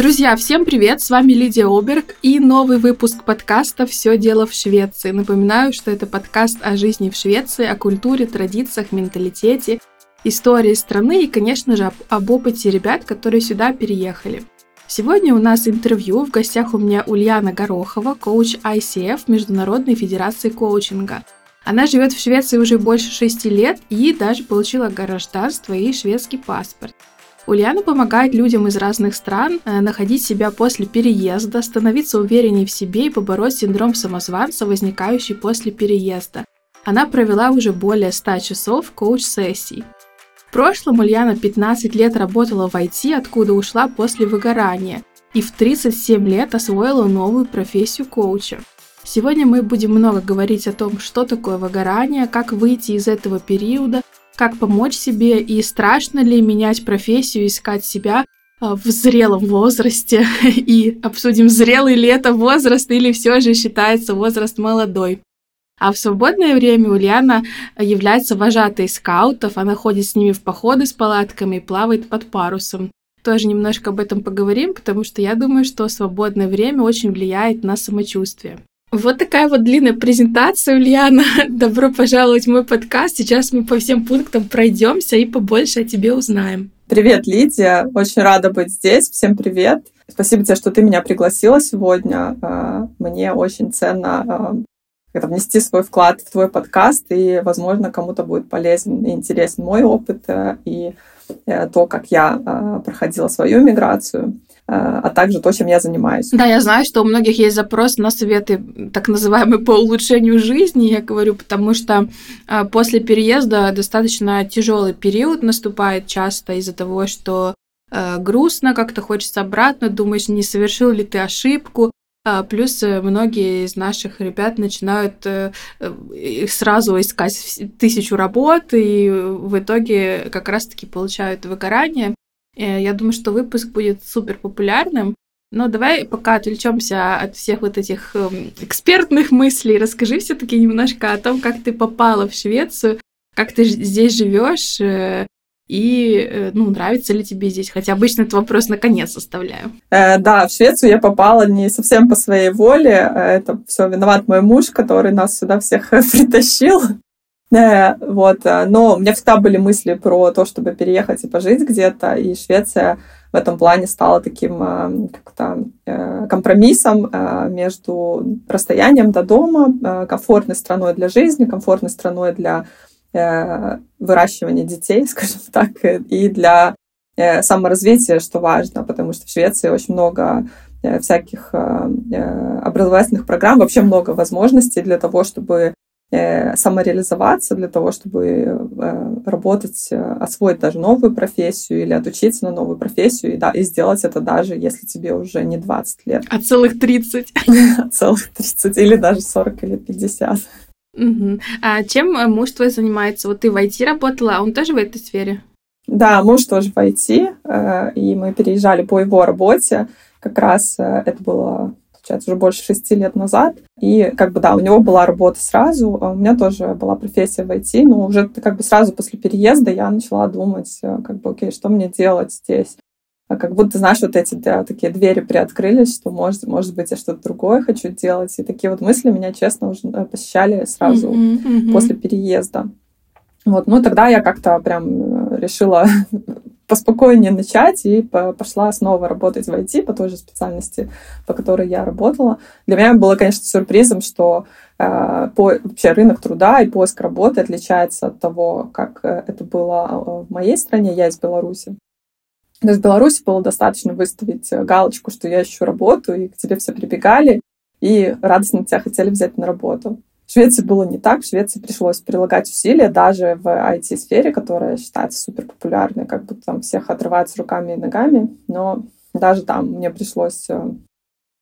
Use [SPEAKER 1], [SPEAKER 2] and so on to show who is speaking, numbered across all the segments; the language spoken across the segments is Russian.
[SPEAKER 1] Друзья, всем привет! С вами Лидия Оберг и новый выпуск подкаста «Все дело в Швеции». Напоминаю, что это подкаст о жизни в Швеции, о культуре, традициях, менталитете, истории страны и, конечно же, об, об опыте ребят, которые сюда переехали. Сегодня у нас интервью. В гостях у меня Ульяна Горохова, коуч ICF Международной Федерации Коучинга. Она живет в Швеции уже больше шести лет и даже получила гражданство и шведский паспорт. Ульяна помогает людям из разных стран э, находить себя после переезда, становиться увереннее в себе и побороть синдром самозванца, возникающий после переезда. Она провела уже более 100 часов коуч-сессий. В прошлом Ульяна 15 лет работала в IT, откуда ушла после выгорания, и в 37 лет освоила новую профессию коуча. Сегодня мы будем много говорить о том, что такое выгорание, как выйти из этого периода, как помочь себе и страшно ли менять профессию, искать себя а, в зрелом возрасте и обсудим, зрелый ли это возраст или все же считается возраст молодой. А в свободное время Ульяна является вожатой скаутов, она ходит с ними в походы с палатками и плавает под парусом. Тоже немножко об этом поговорим, потому что я думаю, что свободное время очень влияет на самочувствие. Вот такая вот длинная презентация, Ульяна. Добро пожаловать в мой подкаст. Сейчас мы по всем пунктам пройдемся и побольше о тебе узнаем.
[SPEAKER 2] Привет, Лидия. Очень рада быть здесь. Всем привет. Спасибо тебе, что ты меня пригласила сегодня. А, мне очень ценно а, это внести свой вклад в твой подкаст, и, возможно, кому-то будет полезен и интересен мой опыт э, и э, то, как я а, проходила свою миграцию. Э, а также то, чем я занимаюсь.
[SPEAKER 1] Да, я знаю, что у многих есть запрос на советы, так называемые, по улучшению жизни, я говорю, потому что э, после переезда достаточно тяжелый период наступает часто из-за того, что э, грустно, как-то хочется обратно, думаешь, не совершил ли ты ошибку, Плюс многие из наших ребят начинают сразу искать тысячу работ, и в итоге как раз-таки получают выгорание. Э, я думаю, что выпуск будет супер популярным. Но давай пока отвлечемся от всех вот этих эм, экспертных мыслей, расскажи все-таки немножко о том, как ты попала в Швецию, как ты здесь живешь э, и э, ну, нравится ли тебе здесь? Хотя обычно этот вопрос на конец оставляю.
[SPEAKER 2] Э, да, в Швецию я попала не совсем по своей воле. Это все виноват мой муж, который нас сюда всех притащил. Э, вот. Э, но у меня всегда были мысли про то, чтобы переехать и пожить где-то, и Швеция в этом плане стала таким э, как-то компромиссом между расстоянием до дома, комфортной страной для жизни, комфортной страной для выращивания детей, скажем так, и для саморазвития, что важно, потому что в Швеции очень много всяких образовательных программ, вообще много возможностей для того, чтобы самореализоваться для того, чтобы э, работать, э, освоить даже новую профессию или отучиться на новую профессию и, да, и сделать это даже если тебе уже не 20 лет.
[SPEAKER 1] А целых 30.
[SPEAKER 2] Целых 30 или даже 40 или 50.
[SPEAKER 1] Угу. А чем муж твой занимается? Вот ты в IT работала, а он тоже в этой сфере?
[SPEAKER 2] Да, муж тоже в IT, и мы переезжали по его работе. Как раз это было получается, уже больше шести лет назад. И как бы, да, у него была работа сразу, а у меня тоже была профессия в IT, но уже как бы сразу после переезда я начала думать, э, как бы, окей, что мне делать здесь? А как будто, знаешь, вот эти да, такие двери приоткрылись, что, может, может быть, я что-то другое хочу делать. И такие вот мысли меня, честно, уже э, посещали сразу mm-hmm, mm-hmm. после переезда. Вот, ну тогда я как-то прям э, решила поспокойнее начать и пошла снова работать в IT по той же специальности, по которой я работала. Для меня было, конечно, сюрпризом, что э, по, вообще рынок труда и поиск работы отличается от того, как э, это было э, в моей стране. Я из Беларуси. То есть в Беларуси было достаточно выставить э, галочку, что я ищу работу, и к тебе все прибегали и радостно тебя хотели взять на работу. В Швеции было не так. В Швеции пришлось прилагать усилия даже в IT-сфере, которая считается супер популярной, как будто там всех отрываются руками и ногами. Но даже там мне пришлось э,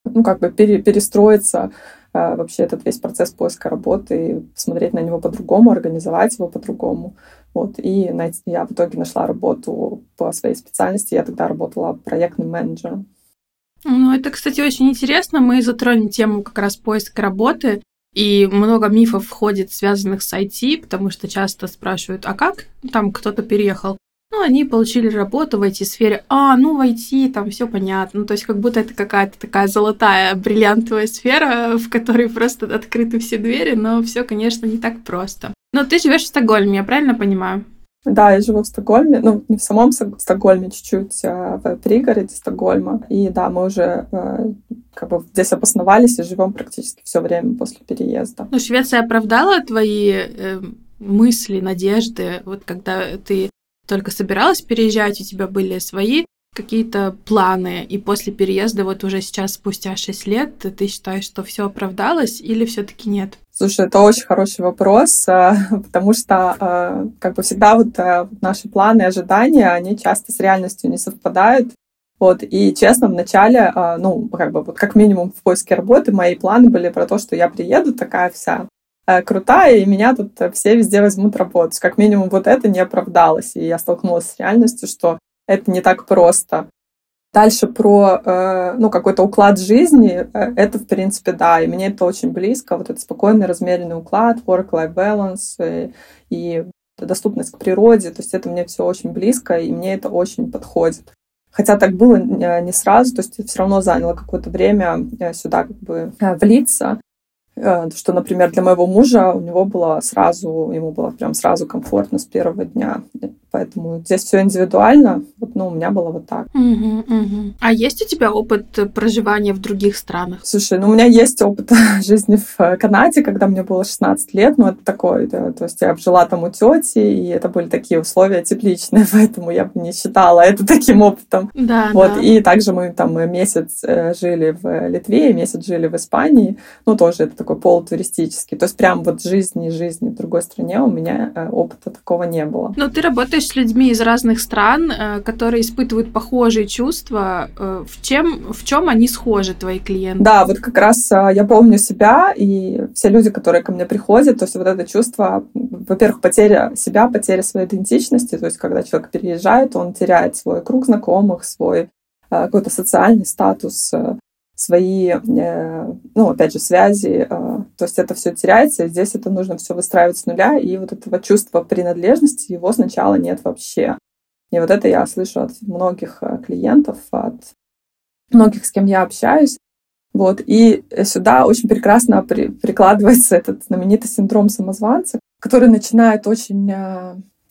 [SPEAKER 2] ну, как бы пере, перестроиться э, вообще этот весь процесс поиска работы и посмотреть на него по-другому, организовать его по-другому. Вот. И я в итоге нашла работу по своей специальности. Я тогда работала проектным менеджером.
[SPEAKER 1] Ну, это, кстати, очень интересно. Мы затронем тему как раз поиска работы. И много мифов входит, связанных с IT, потому что часто спрашивают, а как там кто-то переехал? ну, они получили работу в IT-сфере. А, ну, в IT там все понятно. Ну, то есть как будто это какая-то такая золотая, бриллиантовая сфера, в которой просто открыты все двери, но все, конечно, не так просто. Но ты живешь в Стокгольме, я правильно понимаю?
[SPEAKER 2] Да, я живу в Стокгольме, ну, не в самом Стокгольме, чуть-чуть а в пригороде Стокгольма. И да, мы уже э, как бы здесь обосновались и живем практически все время после переезда.
[SPEAKER 1] Ну, Швеция оправдала твои э, мысли, надежды, вот когда ты только собиралась переезжать, у тебя были свои какие-то планы, и после переезда, вот уже сейчас, спустя 6 лет, ты считаешь, что все оправдалось или все-таки нет?
[SPEAKER 2] Слушай, это очень хороший вопрос, а, потому что а, как бы всегда вот а, наши планы и ожидания, они часто с реальностью не совпадают. Вот, и честно, вначале, ну, как бы, вот как минимум в поиске работы мои планы были про то, что я приеду такая вся Э, крутая, и меня тут все везде возьмут работать. Как минимум вот это не оправдалось, и я столкнулась с реальностью, что это не так просто. Дальше про э, ну, какой-то уклад жизни, э, это, в принципе, да, и мне это очень близко, вот этот спокойный, размеренный уклад, work-life balance и доступность к природе, то есть это мне все очень близко, и мне это очень подходит. Хотя так было не сразу, то есть все равно заняло какое-то время сюда как бы влиться. Э, что, например, для моего мужа у него было сразу, ему было прям сразу комфортно с первого дня. Поэтому здесь все индивидуально. Вот, ну, у меня было вот так.
[SPEAKER 1] Угу, угу. А есть у тебя опыт проживания в других странах?
[SPEAKER 2] Слушай, ну, у меня есть опыт жизни в Канаде, когда мне было 16 лет. Ну, это такое, да, то есть я жила там у тети, и это были такие условия тепличные, поэтому я бы не считала это таким опытом.
[SPEAKER 1] Да,
[SPEAKER 2] вот,
[SPEAKER 1] да.
[SPEAKER 2] И также мы там месяц э, жили в Литве, месяц жили в Испании. Ну, тоже это такой полутуристический. То есть прям вот жизни, жизни в другой стране у меня э, опыта такого не было.
[SPEAKER 1] Но ты работаешь с людьми из разных стран, э, которые испытывают похожие чувства. Э, в чем, в чем они схожи, твои клиенты?
[SPEAKER 2] Да, вот как раз я помню себя и все люди, которые ко мне приходят, то есть вот это чувство, во-первых, потеря себя, потеря своей идентичности, то есть когда человек переезжает, он теряет свой круг знакомых, свой какой-то социальный статус, свои, э, ну, опять же, связи. Э, то есть это все теряется, и здесь это нужно все выстраивать с нуля, и вот этого чувства принадлежности его сначала нет вообще. И вот это я слышу от многих э, клиентов, от многих, с кем я общаюсь. Вот. И сюда очень прекрасно при, прикладывается этот знаменитый синдром самозванца, который начинает очень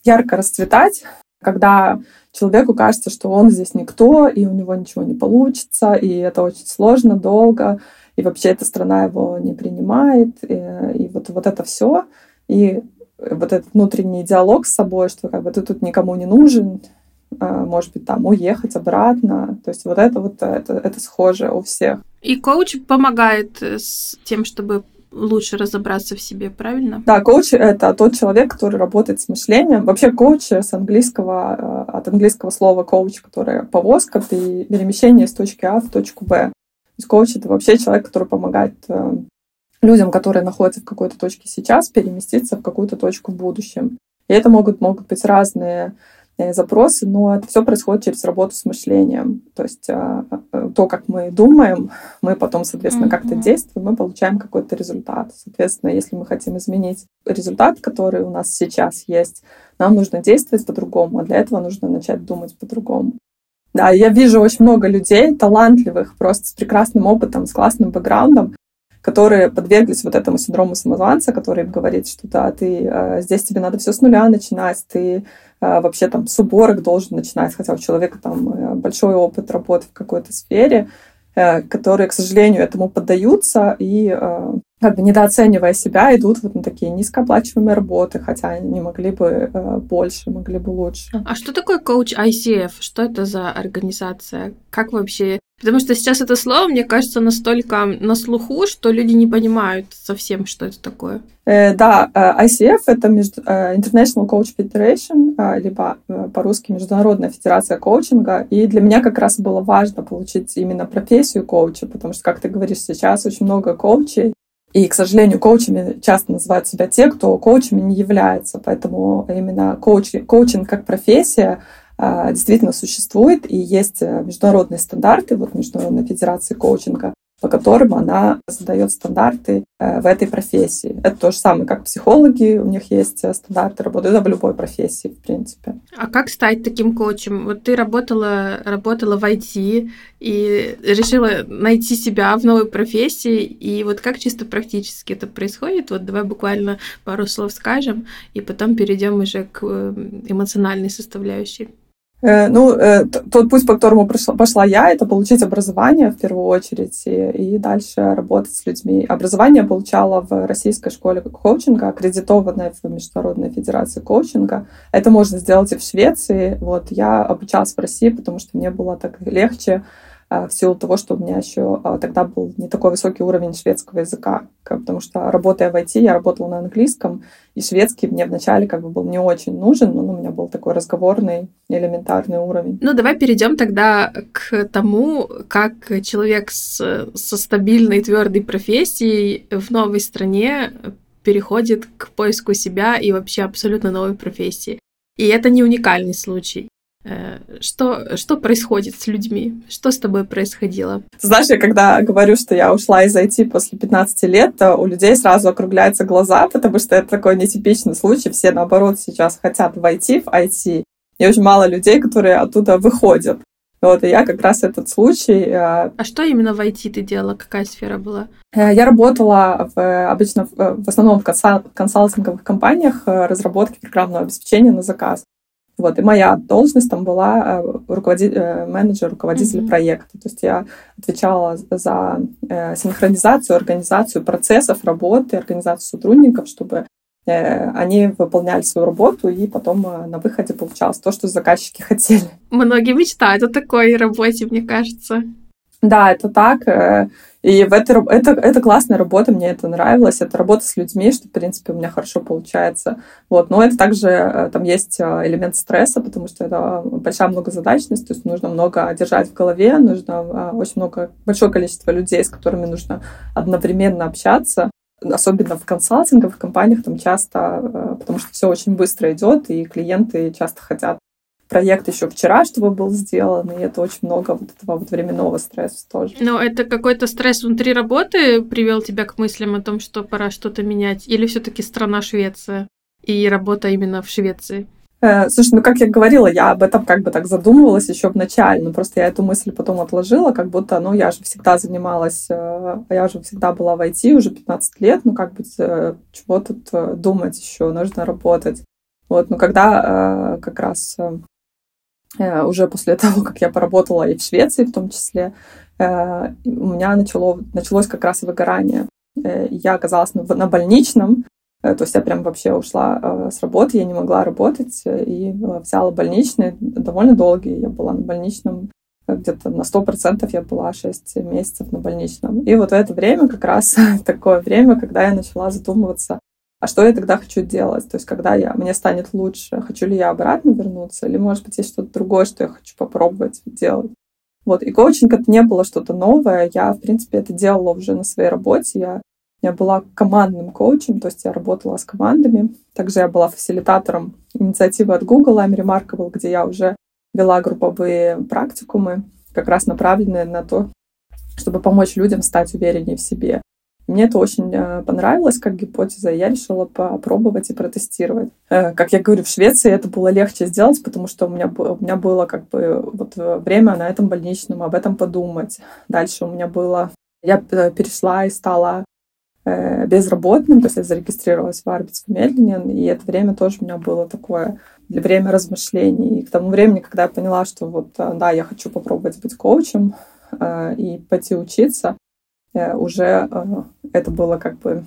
[SPEAKER 2] ярко расцветать, когда человеку кажется, что он здесь никто, и у него ничего не получится, и это очень сложно, долго, и вообще эта страна его не принимает, и, и вот, вот это все, и вот этот внутренний диалог с собой, что как бы ты тут никому не нужен, а, может быть, там уехать обратно. То есть вот это вот это, это схоже у всех.
[SPEAKER 1] И коуч помогает с тем, чтобы лучше разобраться в себе, правильно?
[SPEAKER 2] Да, коуч — это тот человек, который работает с мышлением. Вообще коуч с английского, э, от английского слова коуч, которое повозка, и перемещение с точки А в точку Б. То есть коуч — это вообще человек, который помогает э, людям, которые находятся в какой-то точке сейчас, переместиться в какую-то точку в будущем. И это могут, могут быть разные запросы, но это все происходит через работу с мышлением. То есть а, а, то, как мы думаем, мы потом, соответственно, как-то действуем, мы получаем какой-то результат. Соответственно, если мы хотим изменить результат, который у нас сейчас есть, нам нужно действовать по-другому, а для этого нужно начать думать по-другому. Да, я вижу очень много людей, талантливых, просто с прекрасным опытом, с классным бэкграундом, которые подверглись вот этому синдрому самозванца, который говорит, что да, ты э, здесь тебе надо все с нуля начинать, ты э, вообще там с уборок должен начинать, хотя у человека там э, большой опыт работы в какой-то сфере, которые, к сожалению, этому поддаются и как бы недооценивая себя, идут вот на такие низкооплачиваемые работы, хотя они могли бы больше, могли бы лучше.
[SPEAKER 1] А что такое коуч ICF? Что это за организация? Как вообще Потому что сейчас это слово, мне кажется, настолько на слуху, что люди не понимают совсем, что это такое.
[SPEAKER 2] Э, да, э, ICF — это между, э, International Coach Federation, э, либо по-русски Международная Федерация Коучинга. И для меня как раз было важно получить именно профессию коуча, потому что, как ты говоришь, сейчас очень много коучей, и, к сожалению, коучами часто называют себя те, кто коучами не является. Поэту именно коуч, коучинг как профессия действительно существует, и есть э, международные стандарты, вот Международной Федерации коучинга, по которым она задает стандарты э, в этой профессии. Это то же самое, как психологи, у них есть э, стандарты работы, это в любой профессии, в принципе.
[SPEAKER 1] А как стать таким коучем? Вот ты работала, работала в IT и решила найти себя в новой профессии, и вот как чисто практически это происходит? Вот давай буквально пару слов скажем, и потом перейдем уже к эмоциональной составляющей.
[SPEAKER 2] Э, ну, э, тот путь, по которому пошла я, это получить образование в первую очередь и, дальше работать с людьми. Образование получала в Российской школе коучинга, аккредитованной в Международной Федерации коучинга. Это можно сделать и в Швеции. Вот я обучалась в России, потому что мне было так легче в силу того, что у меня еще а, тогда был не такой высокий уровень шведского языка, потому что работая в IT, я работала на английском, и шведский мне вначале как бы был не очень нужен, но у меня был такой разговорный, элементарный уровень.
[SPEAKER 1] Ну, давай перейдем тогда к тому, как человек с, со стабильной, твердой профессией в новой стране переходит к поиску себя и вообще абсолютно новой профессии. И это не уникальный случай. Э, что, что происходит с людьми? Что с тобой происходило?
[SPEAKER 2] Знаешь, я когда говорю, что я ушла из IT после 15 лет, то у людей сразу округляются глаза, потому что это такой нетипичный случай. Все, наоборот, сейчас хотят войти в IT. И очень мало людей, которые оттуда выходят. Вот, и я как раз этот случай...
[SPEAKER 1] Э, а что именно в IT ты делала? Какая сфера была?
[SPEAKER 2] Э, я работала в, обычно в основном в консалтинговых компаниях разработки программного обеспечения на заказ. Вот, и моя должность там была э, руководи... Э, менеджер, руководитель mm-hmm. проекта. То есть я отвечала за э, синхронизацию, организацию процессов работы, организацию сотрудников, чтобы они выполняли свою работу, и потом на выходе получалось то, что заказчики хотели.
[SPEAKER 1] Многие мечтают о такой работе, мне кажется.
[SPEAKER 2] Да, это так. И в этой, это, это классная работа, мне это нравилось. Это работа с людьми, что, в принципе, у меня хорошо получается. Вот. Но это также, э, там есть э, элемент стресса, потому что это большая многозадачность, то есть нужно много держать в голове, нужно э, очень много, большое количество людей, с которыми нужно одновременно общаться особенно в консалтинговых компаниях, там часто, потому что все очень быстро идет, и клиенты часто хотят проект еще вчера, чтобы был сделан, и это очень много вот этого вот временного стресса тоже.
[SPEAKER 1] Но это какой-то стресс внутри работы привел тебя к мыслям о том, что пора что-то менять? Или все-таки страна Швеция и работа именно в Швеции?
[SPEAKER 2] Э, слушай, ну как я говорила, я об этом как бы так задумывалась еще в начале, но просто я эту мысль потом отложила, как будто, ну я же всегда занималась, э, я же всегда была в IT уже 15 лет, ну как бы э, чего тут думать еще, нужно работать. Вот, но когда как раз уже после того, как я поработала и в Швеции в том числе, э, у меня начало, началось как раз выгорание. Э, я оказалась на, больничном, то есть я прям вообще ушла с работы, я не могла работать и взяла больничный, довольно долгий. Я была на больничном где-то на сто процентов я была 6 месяцев на больничном. И вот в это время как раз такое время, когда я начала задумываться а что я тогда хочу делать? То есть, когда я, мне станет лучше, хочу ли я обратно вернуться, или, может быть, есть что-то другое, что я хочу попробовать делать. Вот. И коучинг — это не было что-то новое. Я, в принципе, это делала уже на своей работе. Я, я была командным коучем, то есть я работала с командами. Также я была фасилитатором инициативы от Google, I'm Remarkable, где я уже вела групповые практикумы, как раз направленные на то, чтобы помочь людям стать увереннее в себе. Мне это очень э, понравилось как гипотеза, я решила попробовать и протестировать. Э, как я говорю, в Швеции это было легче сделать, потому что у меня, у меня было как бы вот э, время на этом больничном, об этом подумать. Дальше у меня было... Я перешла и стала безработным, то есть я зарегистрировалась в Арбитсфамильнен, и это время тоже у меня было такое для время размышлений. И к тому времени, когда я поняла, что вот, да, я хочу попробовать быть коучем и пойти учиться, уже э, это было как бы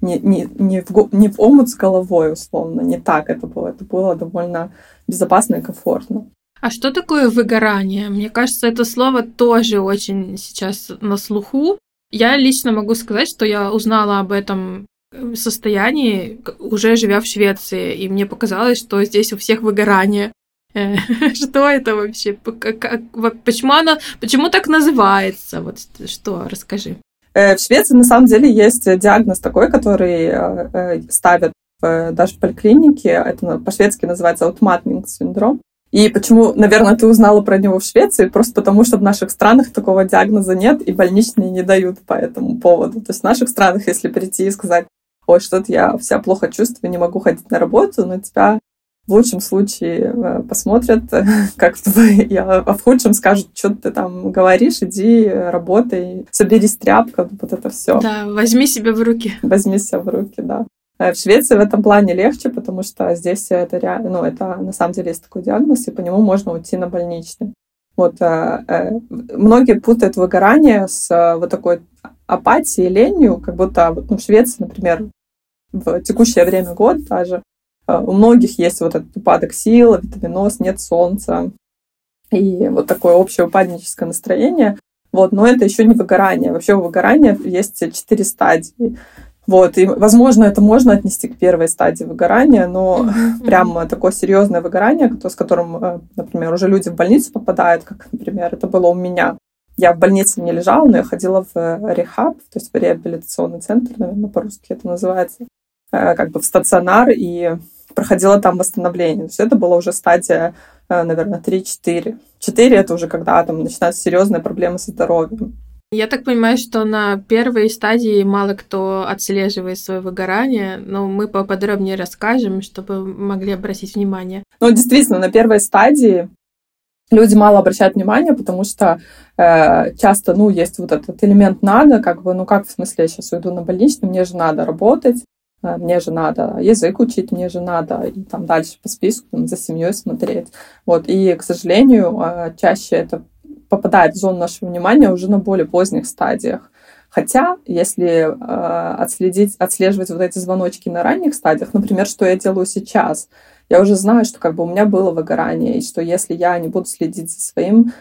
[SPEAKER 2] не, не, не, в, не в омут с головой, условно, не так это было. Это было довольно безопасно и комфортно.
[SPEAKER 1] А что такое выгорание? Мне кажется, это слово тоже очень сейчас на слуху. Я лично могу сказать, что я узнала об этом состоянии, уже живя в Швеции, и мне показалось, что здесь у всех выгорание. Э, что это вообще? Почему оно, почему так называется? Вот что, расскажи.
[SPEAKER 2] Э, в Швеции на самом деле есть диагноз такой, который э, ставят даже в поликлинике. Это по-шведски называется аутматнинг синдром. И почему, наверное, ты узнала про него в Швеции? Просто потому, что в наших странах такого диагноза нет, и больничные не дают по этому поводу. То есть в наших странах, если прийти и сказать, ой, что-то я вся плохо чувствую, не могу ходить на работу, но тебя в лучшем случае э, посмотрят, как твой, а в худшем скажут, что ты там говоришь, иди, работай, соберись тряпка, вот это все.
[SPEAKER 1] Да, возьми себя в руки.
[SPEAKER 2] Возьми себя в руки, да. Э, в Швеции в этом плане легче, потому что здесь это реально, ну, это на самом деле есть такой диагноз, и по нему можно уйти на больничный. Вот э, многие путают выгорание с вот такой апатией, ленью, как будто ну, в Швеции, например, в текущее время года даже у многих есть вот этот упадок сил, витаминоз, нет солнца, и вот такое общее упадническое настроение. Вот, но это еще не выгорание. Вообще у выгорания есть четыре стадии. Вот, и, возможно, это можно отнести к первой стадии выгорания, но mm-hmm. прям такое серьезное выгорание, с которым, э, например, уже люди в больницу попадают, как, например, это было у меня. Я в больнице не лежала, но я ходила в э, рехаб, то есть в реабилитационный центр, наверное, по-русски это называется, э, как бы в стационар, и проходила там восстановление. То есть это была уже стадия, наверное, 3-4. 4 — это уже когда там начинаются серьезные проблемы со здоровьем.
[SPEAKER 1] Я так понимаю, что на первой стадии мало кто отслеживает свое выгорание, но мы поподробнее расскажем, чтобы могли обратить внимание.
[SPEAKER 2] Ну, действительно, на первой стадии люди мало обращают внимание, потому что э, часто, ну, есть вот этот элемент надо, как бы, ну, как в смысле, я сейчас уйду на больничный, мне же надо работать, э, мне же надо язык учить, мне же надо и там дальше по списку там, за семьей смотреть. Вот, и, к сожалению, э, чаще это попадает в зону нашего внимания уже на более поздних стадиях. Хотя, если э, отследить, отслеживать вот эти звоночки на ранних стадиях, например, что я делаю сейчас, я уже знаю, что как бы у меня было выгорание, и что если я не буду следить за своим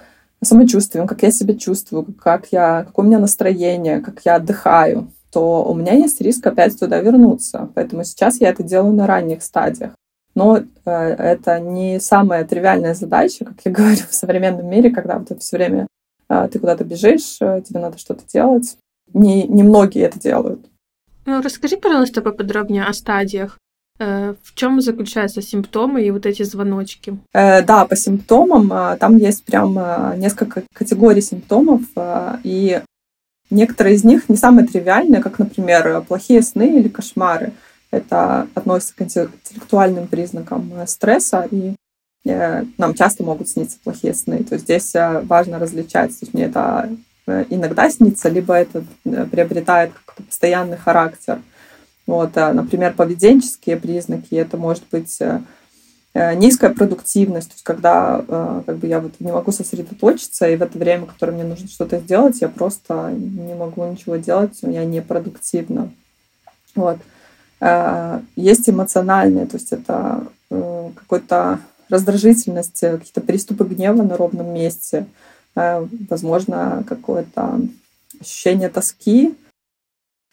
[SPEAKER 2] самочувствием, как я себя чувствую, как я, какое у меня настроение, как я отдыхаю, то у меня есть риск опять туда вернуться. Поэтому сейчас я это делаю на ранних стадиях. Но э, это не самая тривиальная задача, как я говорю, в современном мире, когда вот все время э, ты куда-то бежишь, э, тебе надо что-то делать. Не, не многие это делают.
[SPEAKER 1] Ну, расскажи, пожалуйста, поподробнее о стадиях. Э, в чем заключаются симптомы и вот эти звоночки?
[SPEAKER 2] Э, да, по симптомам э, там есть прям несколько категорий симптомов, и некоторые из них не самые тривиальные, как, например, плохие сны или кошмары. Это относится к интеллектуальным признакам э, стресса, и э, нам часто могут сниться плохие сны. То есть здесь э, важно различать. То есть мне это иногда снится, либо это приобретает какой-то постоянный характер. Вот, например, поведенческие признаки, это может быть низкая продуктивность, то есть когда как бы я вот не могу сосредоточиться, и в это время, которое мне нужно что-то сделать, я просто не могу ничего делать, я не продуктивна. Вот. Э, есть эмоциональные, то есть это э, какой-то раздражительность, э, какие-то приступы гнева на ровном месте, возможно, какое-то ощущение тоски.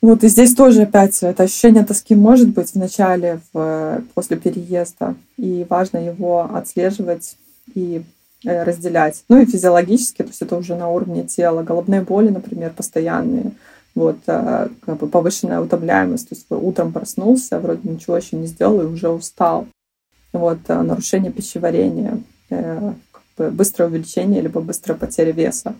[SPEAKER 2] Вот и здесь тоже опять это ощущение тоски может быть в начале, в, после переезда, и важно его отслеживать и разделять. Ну и физиологически, то есть это уже на уровне тела. Головные боли, например, постоянные – вот, э, как бы повышенная утомляемость, то есть утром проснулся, вроде ничего еще не сделал и уже устал. Вот, э, нарушение пищеварения, э, как бы быстрое увеличение либо быстрая потеря веса.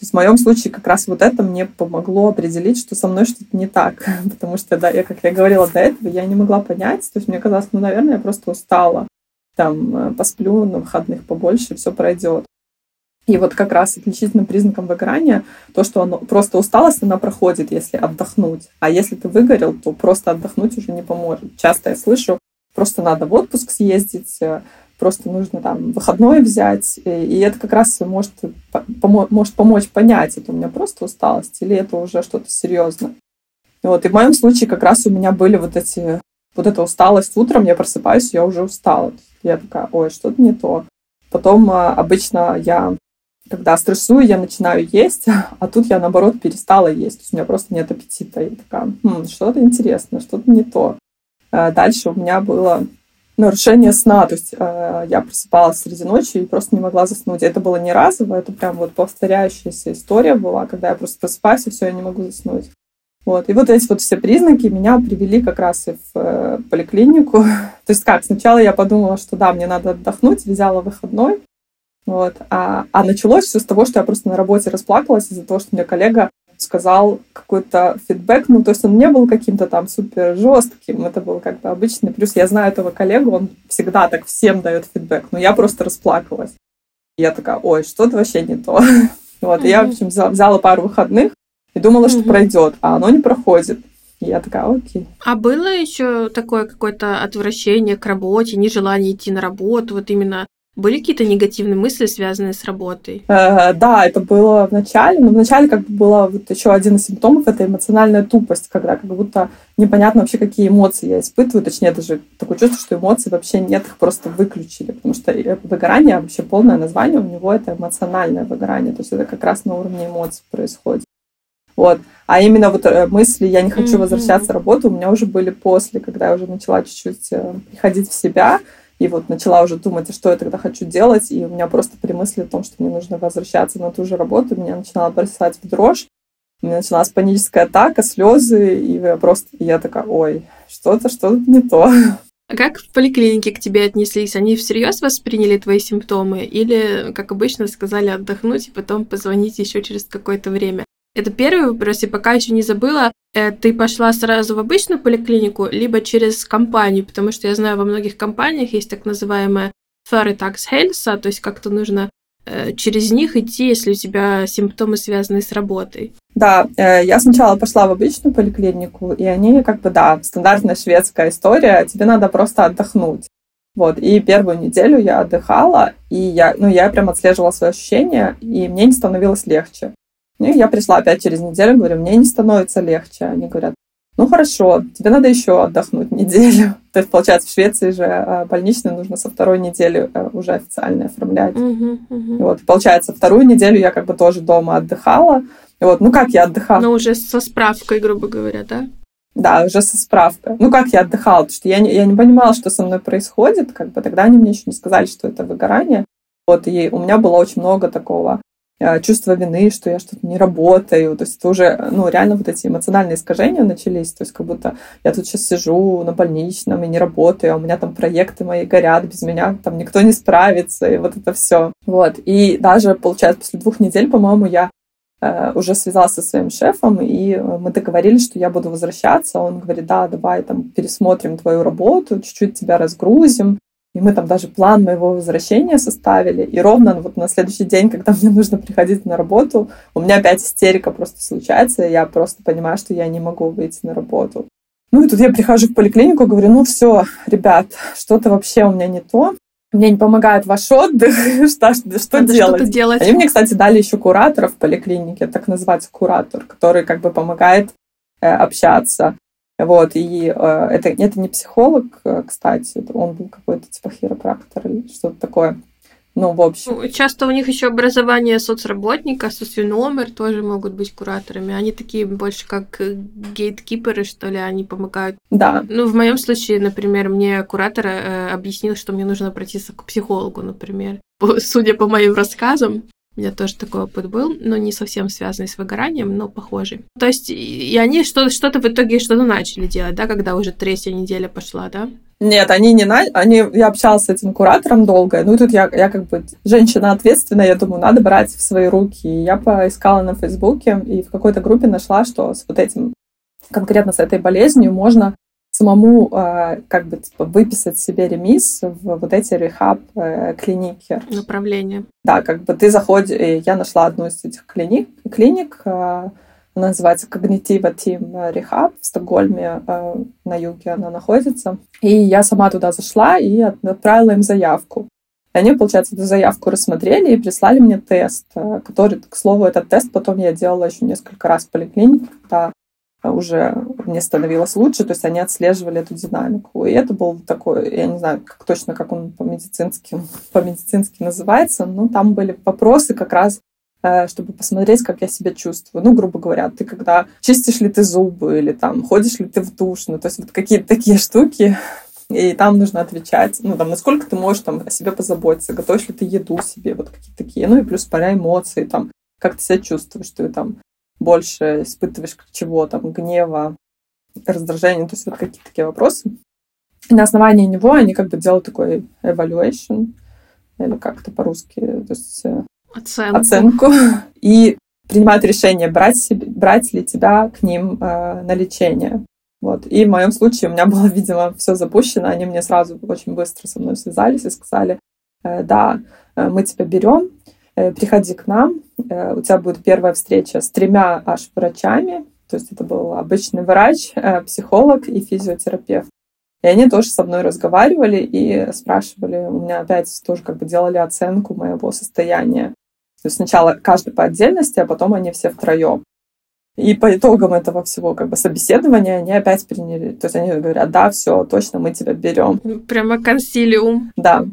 [SPEAKER 2] В моем случае как раз вот это мне помогло определить, что со мной что-то не так. Потому что, да, я, как я говорила до этого, я не могла понять. То есть мне казалось, ну, наверное, я просто устала. Там посплю на выходных побольше, все пройдет. И вот как раз отличительным признаком выгорания то, что оно, просто усталость, она проходит, если отдохнуть. А если ты выгорел, то просто отдохнуть уже не поможет. Часто я слышу, просто надо в отпуск съездить, э, просто нужно там выходной взять. И это как раз может, помо- может помочь понять, это у меня просто усталость или это уже что-то серьезное. Вот. И в моем случае как раз у меня были вот эти вот эта усталость утром, я просыпаюсь, я уже устала. Я такая, ой, что-то не то. Потом а, обычно я когда стрессую, я начинаю есть, а тут я, наоборот, перестала есть. То есть у меня просто нет аппетита. И такая, хм, что-то интересное, что-то не то. Э, дальше у меня было нарушение сна. То есть э, я просыпалась среди ночи и просто не могла заснуть. Это было не разово, это прям вот повторяющаяся история была, когда я просто просыпаюсь, и все, я не могу заснуть. Вот. И вот эти вот все признаки меня привели как раз и в э, поликлинику. То есть как, сначала я подумала, что да, мне надо отдохнуть, взяла выходной, вот. А, а началось все с того, что я просто на работе расплакалась из-за того, что мне коллега сказал какой-то фидбэк, ну, то есть он не был каким-то там супер жестким, это был как бы обычный. Плюс я знаю этого коллегу, он всегда так всем дает фидбэк, но я просто расплакалась. Я такая, ой, что-то вообще не то. Вот, и я, в общем, взяла пару выходных и думала, что пройдет, а оно не проходит. И я такая, окей.
[SPEAKER 1] А было еще такое какое-то отвращение к работе, нежелание идти на работу, вот именно были какие-то негативные мысли, связанные с работой?
[SPEAKER 2] Э, да, это было в начале. Но в начале как бы было вот еще один из симптомов, это эмоциональная тупость, когда как будто непонятно вообще, какие эмоции я испытываю. Точнее, даже такое чувство, что эмоций вообще нет, их просто выключили. Потому что выгорание, вообще полное название у него это эмоциональное выгорание. То есть это как раз на уровне эмоций происходит. Вот. А именно вот э, мысли «я не хочу mm-hmm. возвращаться в работу» у меня уже были после, когда я уже начала чуть-чуть э, приходить в себя, и вот начала уже думать, а что я тогда хочу делать. И у меня просто при мысли о том, что мне нужно возвращаться на ту же работу, меня начинала бросать в дрожь. У меня началась паническая атака, слезы, и я просто, я такая, ой, что-то, что-то не то.
[SPEAKER 1] А как в поликлинике к тебе отнеслись? Они всерьез восприняли твои симптомы или, как обычно, сказали отдохнуть и потом позвонить еще через какое-то время? Это первый вопрос, и пока еще не забыла, э, ты пошла сразу в обычную поликлинику, либо через компанию, потому что я знаю, во многих компаниях есть так называемая Tax Health, то есть как-то нужно э, через них идти, если у тебя симптомы связаны с работой.
[SPEAKER 2] Да, э, я сначала пошла в обычную поликлинику, и они как бы, да, стандартная шведская история, тебе надо просто отдохнуть. Вот, и первую неделю я отдыхала, и я, ну, я прям отслеживала свои ощущения, и мне не становилось легче. И я пришла опять через неделю, говорю, мне не становится легче. Они говорят, ну хорошо, тебе надо еще отдохнуть неделю. То есть, получается, в Швеции же а, больничную нужно со второй недели э, уже официально оформлять. Uh-huh, uh-huh. И вот, получается, вторую неделю я как бы тоже дома отдыхала. И вот, ну как я отдыхала?
[SPEAKER 1] Ну уже со справкой, грубо говоря, да?
[SPEAKER 2] Да, уже со справкой. Ну, как я отдыхала, потому что я не, я не понимала, что со мной происходит, как бы тогда они мне еще не сказали, что это выгорание. Вот, и у меня было очень много такого чувство вины, что я что-то не работаю. То есть это уже, ну, реально вот эти эмоциональные искажения начались. То есть как будто я тут сейчас сижу на больничном и не работаю, а у меня там проекты мои горят, без меня там никто не справится, и вот это все. Вот. И даже, получается, после двух недель, по-моему, я э, уже связалась со своим шефом, и мы договорились, что я буду возвращаться. Он говорит, да, давай там пересмотрим твою работу, чуть-чуть тебя разгрузим, и мы там даже план моего возвращения составили. И ровно вот на следующий день, когда мне нужно приходить на работу, у меня опять истерика просто случается. И я просто понимаю, что я не могу выйти на работу. Ну и тут я прихожу в поликлинику, говорю, ну все, ребят, что-то вообще у меня не то. Мне не помогает ваш отдых, что, что Надо делать? делать? Они мне, кстати, дали еще куратора в поликлинике, так называется куратор, который как бы помогает э, общаться. Вот, и э, это, это не психолог, э, кстати, он был какой-то типа хиропрактор или что-то такое. Ну, в общем.
[SPEAKER 1] Ну, часто у них еще образование соцработника, социономер тоже могут быть кураторами. Они такие больше как э, гейткиперы, что ли, они помогают.
[SPEAKER 2] Да.
[SPEAKER 1] Ну, в моем случае, например, мне куратор э, объяснил, что мне нужно обратиться к психологу, например. Судя по моим рассказам, у меня тоже такой опыт был, но не совсем связанный с выгоранием, но похожий. То есть, и они что-то, что-то в итоге что-то начали делать, да, когда уже третья неделя пошла, да?
[SPEAKER 2] Нет, они не на... они Я общалась с этим куратором долго. Ну, и тут я, я как бы женщина ответственная, я думаю, надо брать в свои руки. И я поискала на Фейсбуке и в какой-то группе нашла, что с вот этим, конкретно с этой болезнью можно самому э, как бы типа, выписать себе ремис в вот эти рехаб-клиники.
[SPEAKER 1] Э, Направления.
[SPEAKER 2] Да, как бы ты заходишь... Я нашла одну из этих клиник. клиник э, она называется Cognitiva Team Rehab в Стокгольме, на юге она находится. И я сама туда зашла и отправила им заявку. Они, получается, эту заявку рассмотрели и прислали мне тест, который, к слову, этот тест потом я делала еще несколько раз в поликлинике, когда уже мне становилось лучше, то есть они отслеживали эту динамику. И это был такой, я не знаю как точно, как он по-медицински, по-медицински называется, но там были вопросы как раз э, чтобы посмотреть, как я себя чувствую. Ну, грубо говоря, ты когда чистишь ли ты зубы или там ходишь ли ты в душ, ну, то есть вот какие-то такие штуки, и там нужно отвечать, ну, там, насколько ты можешь там о себе позаботиться, готовишь ли ты еду себе, вот какие-то такие, ну, и плюс поля эмоции, там, как ты себя чувствуешь, ты там больше испытываешь чего там, гнева, раздражения, то есть вот какие-то такие вопросы. И на основании него они как бы делают такой evaluation, или как это по-русски, то есть э,
[SPEAKER 1] оценку.
[SPEAKER 2] оценку. И принимают решение, брать, себе, брать ли тебя к ним э, на лечение. Вот. И в моем случае у меня было, видимо, все запущено. Они мне сразу очень быстро со мной связались и сказали, э, да, э, мы тебя берем, приходи к нам, э, у тебя будет первая встреча с тремя аж врачами, то есть это был обычный врач, э, психолог и физиотерапевт. И они тоже со мной разговаривали и спрашивали, у меня опять тоже как бы делали оценку моего состояния. То есть сначала каждый по отдельности, а потом они все втроем. И по итогам этого всего как бы собеседования они опять приняли. То есть они говорят, да, все, точно, мы тебя берем.
[SPEAKER 1] Прямо консилиум.
[SPEAKER 2] Да.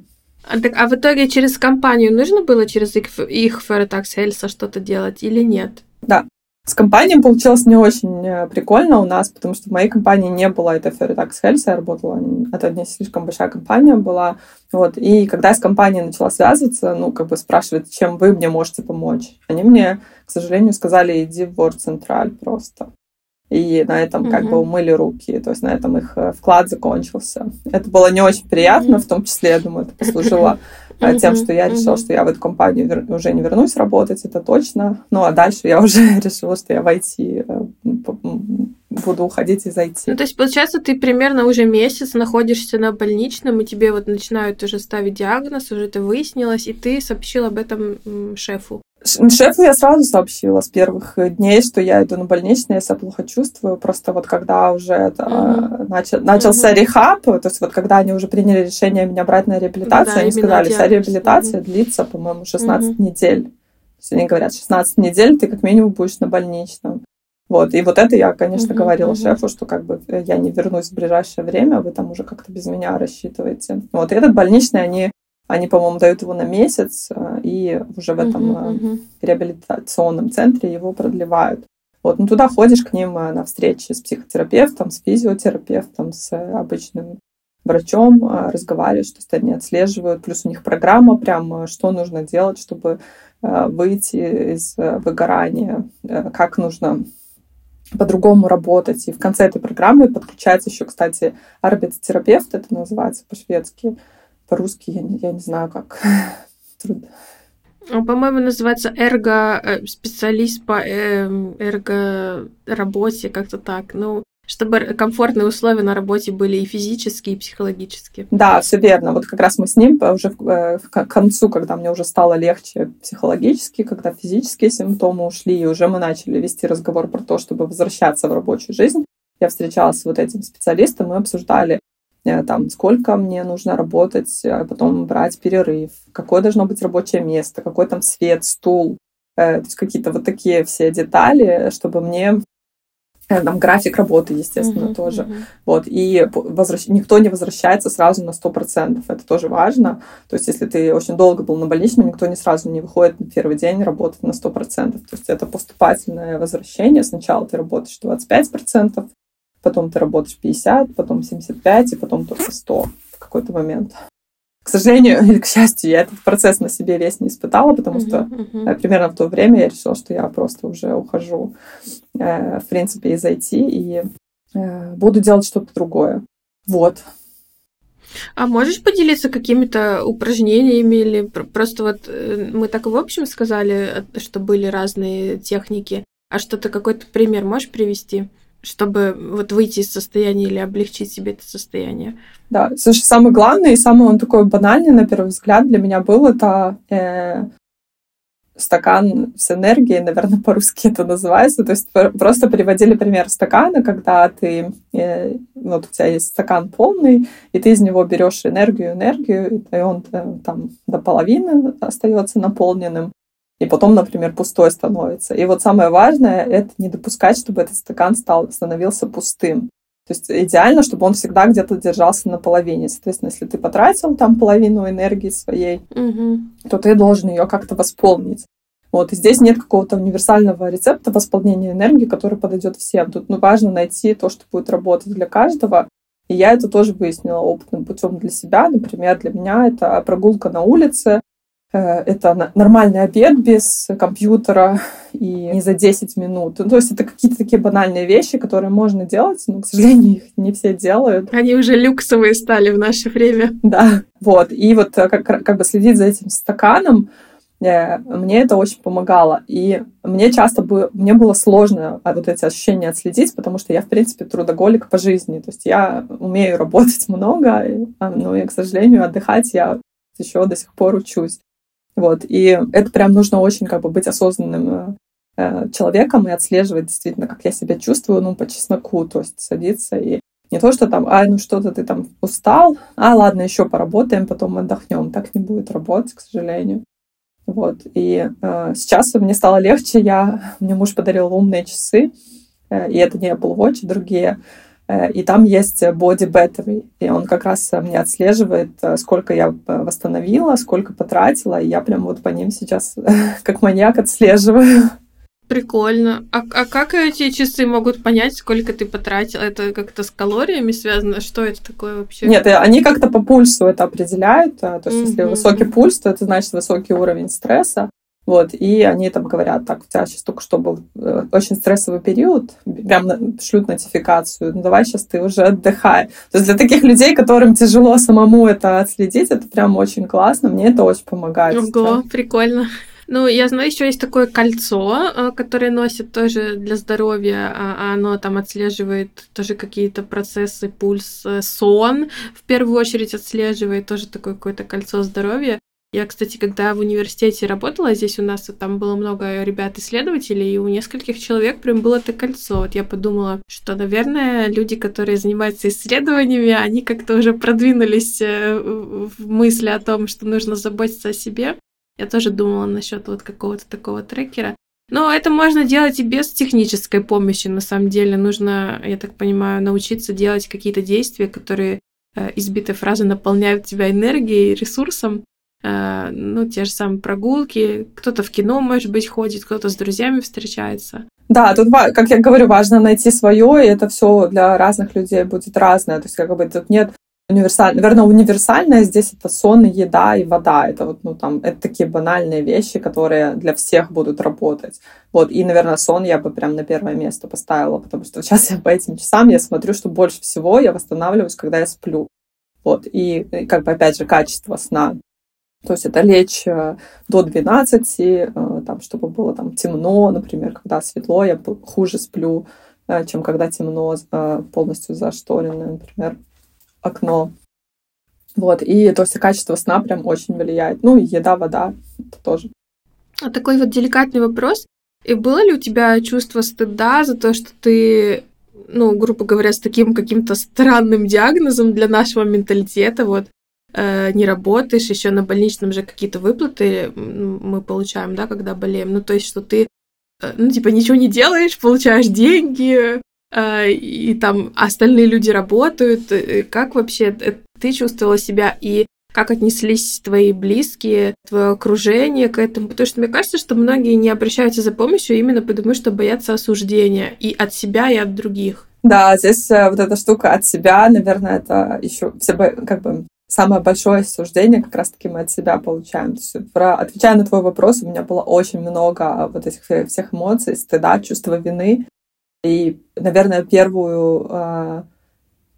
[SPEAKER 1] А, так, а в итоге через компанию нужно было через их, их Ferretax Health что-то делать или нет?
[SPEAKER 2] Да. С компанией получилось не очень э, прикольно у нас, потому что в моей компании не было этой Ferretax Health, я работала, это не слишком большая компания была. Вот. И когда я с компанией начала связываться, ну, как бы спрашивать, чем вы мне можете помочь, они мне, к сожалению, сказали, иди в Word Central просто. И на этом mm-hmm. как бы умыли руки, то есть на этом их э, вклад закончился. Это было не очень приятно, mm-hmm. в том числе, я думаю, это послужило mm-hmm. тем, что я решила, mm-hmm. что я в эту компанию вер... уже не вернусь работать, это точно. Ну, а дальше я уже решила, что я в IT э, буду уходить из IT.
[SPEAKER 1] Ну, то есть, получается, ты примерно уже месяц находишься на больничном, и тебе вот начинают уже ставить диагноз, уже это выяснилось, и ты сообщил об этом шефу.
[SPEAKER 2] Шефу я сразу сообщила с первых дней, что я иду на больничный, я себя плохо чувствую. Просто вот когда уже это mm-hmm. начал, начался mm-hmm. рехаб, то есть вот когда они уже приняли решение меня брать на реабилитацию, да, они сказали, вся реабилитация mm-hmm. длится, по-моему, 16 mm-hmm. недель. То есть они говорят, 16 недель ты как минимум будешь на больничном. Вот, и вот это я, конечно, uh-huh, говорила uh-huh. шефу, что как бы я не вернусь в ближайшее время, вы там уже как-то без меня рассчитываете. Вот, и этот больничный, они они, по-моему, дают его на месяц, э, и уже в этом uh-huh, uh-huh. реабилитационном центре его продлевают. Вот, ну туда ходишь к ним э, на встречи с психотерапевтом, с физиотерапевтом, с обычным врачом, разговариваешь, то есть они отслеживают, плюс у них программа прям, что нужно делать, чтобы выйти из выгорания, как нужно по-другому работать. И в конце этой программы подключается еще, кстати, арбитотерапевт, это называется по-шведски, по-русски я, я не знаю, как. Трудно.
[SPEAKER 1] По-моему, называется эрго-специалист э, по эм, эрго-работе, как-то так. Ну, чтобы комфортные условия на работе были и физические, и психологические.
[SPEAKER 2] Да, все верно. Вот как раз мы с ним уже э, к концу, когда мне уже стало легче психологически, когда физические симптомы ушли, и уже мы начали вести разговор про то, чтобы возвращаться в рабочую жизнь, я встречалась с вот этим специалистом, мы обсуждали, там, сколько мне нужно работать, а потом брать перерыв, какое должно быть рабочее место, какой там свет, стул, э, то есть какие-то вот такие все детали, чтобы мне э, там график работы, естественно, uh-huh, тоже. Uh-huh. Вот, и возвращ... никто не возвращается сразу на 100%, это тоже важно. То есть, если ты очень долго был на больничном, никто не сразу не выходит на первый день работать на 100%. То есть, это поступательное возвращение. Сначала ты работаешь 25%, потом ты работаешь 50, потом 75, и потом только 100 в какой-то момент. К сожалению или к счастью, я этот процесс на себе весь не испытала, потому uh-huh, что uh-huh. примерно в то время я решила, что я просто уже ухожу, э, в принципе, из IT и э, буду делать что-то другое. Вот.
[SPEAKER 1] А можешь поделиться какими-то упражнениями или просто вот э, мы так в общем сказали, что были разные техники, а что-то какой-то пример можешь привести? Чтобы вот выйти из состояния или облегчить себе это состояние.
[SPEAKER 2] Да, слушай, самый главный и самый он такой банальный на первый взгляд для меня был это э, стакан с энергией, наверное, по-русски это называется. То есть просто приводили пример стакана, когда ты, э, вот у тебя есть стакан полный, и ты из него берешь энергию, энергию, и он э, там до половины остается наполненным и потом, например, пустой становится. И вот самое важное — это не допускать, чтобы этот стакан стал, становился пустым. То есть идеально, чтобы он всегда где-то держался на половине. Соответственно, если ты потратил там половину энергии своей, угу. то ты должен ее как-то восполнить. Вот, и здесь нет какого-то универсального рецепта восполнения энергии, который подойдет всем. Тут ну, важно найти то, что будет работать для каждого. И я это тоже выяснила опытным путем для себя. Например, для меня это прогулка на улице, это нормальный обед без компьютера и не за 10 минут. Ну, то есть это какие-то такие банальные вещи, которые можно делать, но, к сожалению, их не все делают.
[SPEAKER 1] Они уже люксовые стали в наше время.
[SPEAKER 2] Да, вот. И вот э, как, как бы следить за этим стаканом, э, мне это очень помогало. И мне часто бы, мне было сложно вот эти ощущения отследить, потому что я, в принципе, трудоголик по жизни. То есть я умею работать много, а, но, и, к сожалению, отдыхать я еще до сих пор учусь. Вот. И это прям нужно очень как бы быть осознанным э, э, человеком и отслеживать действительно, как я себя чувствую, ну, по чесноку, то есть садиться и не то, что там, а, ну что-то ты там устал, а, ладно, еще поработаем, потом отдохнем. Так не будет работать, к сожалению. Вот. И э, сейчас мне стало легче. Я, мне муж подарил умные часы, э, и это не Apple Watch, а другие. Э, и там есть Body Battery, и он как раз э, мне отслеживает, э, сколько я восстановила, сколько потратила, и я прям вот по ним сейчас как маньяк отслеживаю.
[SPEAKER 1] Прикольно. А, а как эти часы могут понять, сколько ты потратил? Это как-то с калориями связано? Что это такое вообще?
[SPEAKER 2] Нет, они как-то по пульсу это определяют. То есть, mm-hmm. если высокий пульс, то это значит высокий уровень стресса. Вот, и они там говорят, так, у тебя сейчас только что был э, очень стрессовый период, прям шлют нотификацию, ну давай сейчас ты уже отдыхай. То есть для таких людей, которым тяжело самому это отследить, это прям очень классно, мне это очень помогает.
[SPEAKER 1] Ого, сейчас. прикольно. Ну, я знаю, еще есть такое кольцо, э, которое носят тоже для здоровья, а, а оно там отслеживает тоже какие-то процессы, пульс, э, сон в первую очередь отслеживает, тоже такое какое-то кольцо здоровья. Я, кстати, когда в университете работала, здесь у нас там было много ребят-исследователей, и у нескольких человек прям было это кольцо. Вот я подумала, что, наверное, люди, которые занимаются исследованиями, они как-то уже продвинулись э, в мысли о том, что нужно заботиться о себе. Я тоже думала насчет вот какого-то такого трекера. Но это можно делать и без технической помощи, на самом деле. Нужно, я так понимаю, научиться делать какие-то действия, которые э, избитые фразы наполняют тебя энергией, ресурсом, ну, те же самые прогулки, кто-то в кино, может быть, ходит, кто-то с друзьями встречается.
[SPEAKER 2] Да, тут, как я говорю, важно найти свое, и это все для разных людей будет разное. То есть, как бы тут нет универсального, наверное, универсальное здесь это сон, еда и вода. Это вот, ну, там, это такие банальные вещи, которые для всех будут работать. Вот, и, наверное, сон я бы прям на первое место поставила, потому что сейчас я по этим часам я смотрю, что больше всего я восстанавливаюсь, когда я сплю. Вот, и, как бы, опять же, качество сна. То есть это лечь э, до 12, э, там, чтобы было там темно, например, когда светло, я хуже сплю, э, чем когда темно, полностью зашторенное, например, окно. Вот, и то есть качество сна прям очень влияет. Ну, и еда, вода, это тоже.
[SPEAKER 1] А такой вот деликатный вопрос. И было ли у тебя чувство стыда за то, что ты, ну, грубо говоря, с таким каким-то странным диагнозом для нашего менталитета, вот, э, не работаешь, еще на больничном же какие-то выплаты мы получаем, да, когда болеем. Ну, то есть, что ты, э, ну, типа, ничего не делаешь, получаешь деньги, э, и там остальные люди работают. Как вообще ты чувствовала себя и как отнеслись твои близкие, твое окружение к этому? Потому что мне кажется, что многие не обращаются за помощью именно потому, что боятся осуждения и от себя, и от других.
[SPEAKER 2] Да, здесь вот эта штука от себя, наверное, это еще все как бы самое большое осуждение как раз-таки мы от себя получаем. То есть, про, отвечая на твой вопрос, у меня было очень много вот этих всех эмоций, стыда, чувства вины. И, наверное, первую, э,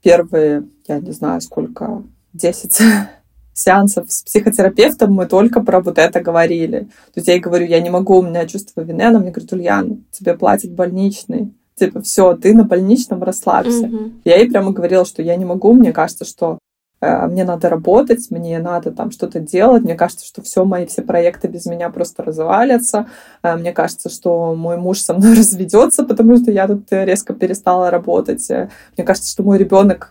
[SPEAKER 2] первые, я не знаю, сколько, 10 сеансов с психотерапевтом мы только про вот это говорили. То есть я ей говорю, я не могу, у меня чувство вины. Она мне говорит, Ульяна, тебе платят больничный. Типа, все, ты на больничном расслабься. Mm-hmm. Я ей прямо говорила, что я не могу, мне кажется, что мне надо работать, мне надо там что-то делать, мне кажется, что все мои все проекты без меня просто развалятся, э, мне кажется, что мой муж со мной разведется, потому что я тут резко перестала работать, э, мне кажется, что мой ребенок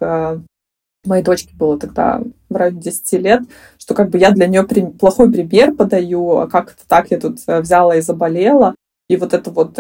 [SPEAKER 2] моей дочке было тогда в районе 10 лет, что как бы я для нее плохой пример подаю, а как это так я тут взяла и заболела. И вот это вот,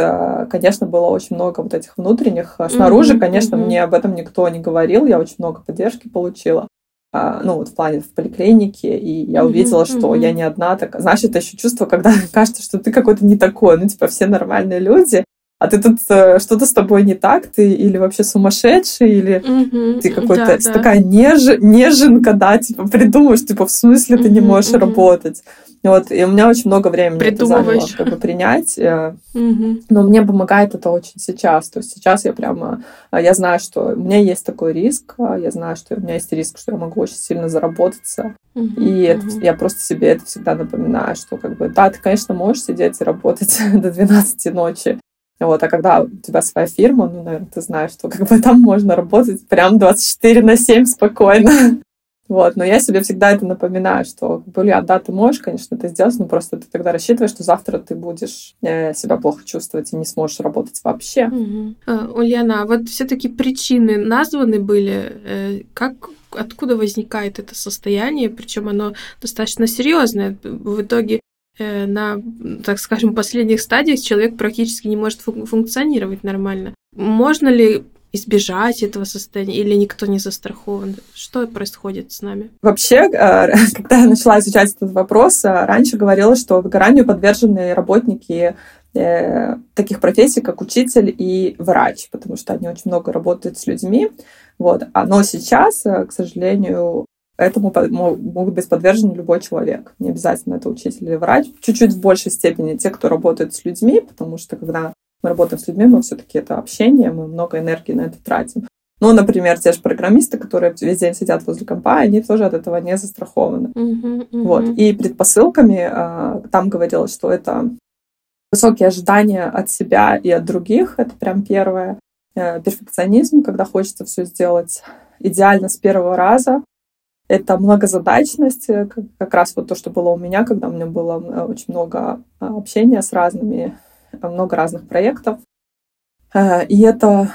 [SPEAKER 2] конечно, было очень много вот этих внутренних. Снаружи, mm-hmm, конечно, mm-hmm. мне об этом никто не говорил, я очень много поддержки получила. А, ну, вот в плане в поликлинике, и я увидела, mm-hmm, что mm-hmm. я не одна. Так, это еще чувство, когда кажется, что ты какой-то не такой, ну, типа, все нормальные люди, а ты тут э, что-то с тобой не так, ты или вообще сумасшедший, или mm-hmm, ты какой-то да, такая неж, неженка, да, типа, придумаешь, типа, в смысле ты не можешь работать. Вот, и у меня очень много времени это заняло, как бы принять. Но мне помогает это очень сейчас. То есть сейчас я прямо, я знаю, что у меня есть такой риск, я знаю, что у меня есть риск, что я могу очень сильно заработаться. И это, я просто себе это всегда напоминаю, что как бы, да, ты, конечно, можешь сидеть и работать до 12 ночи, вот, а когда у тебя своя фирма, ну, наверное, ты знаешь, что как бы там можно работать прям 24 на 7 спокойно. Вот, но я себе всегда это напоминаю, что, блин, да, ты можешь, конечно, это сделать, но просто ты тогда рассчитываешь, что завтра ты будешь э, себя плохо чувствовать и не сможешь работать вообще.
[SPEAKER 1] Угу. Ульяна, а вот все-таки причины названы были. Э, как, откуда возникает это состояние? Причем оно достаточно серьезное. В итоге Э, на, так скажем, последних стадиях человек практически не может функционировать нормально. Можно ли избежать этого состояния или никто не застрахован? Что происходит с нами?
[SPEAKER 2] Вообще, э, когда я начала изучать этот вопрос, э, раньше говорила, что выгоранию подвержены работники таких профессий, как учитель и врач, потому что они очень много работают с людьми. Вот. А, но сейчас, к сожалению, Этому могут быть подвержены любой человек. Не обязательно это учитель или врач. Чуть-чуть в большей степени те, кто работает с людьми, потому что когда мы работаем с людьми, мы все-таки это общение, мы много энергии на это тратим. Ну, например, те же программисты, которые весь день сидят возле компа, они тоже от этого не застрахованы. Uh-huh, uh-huh. Вот. И предпосылками а, там говорилось, что это высокие ожидания от себя и от других. Это прям первое. Э, перфекционизм, когда хочется все сделать идеально с первого раза. Это многозадачность, э, как раз вот то, что было у меня, когда у меня было э, очень много э, общения с разными, много разных проектов. И это,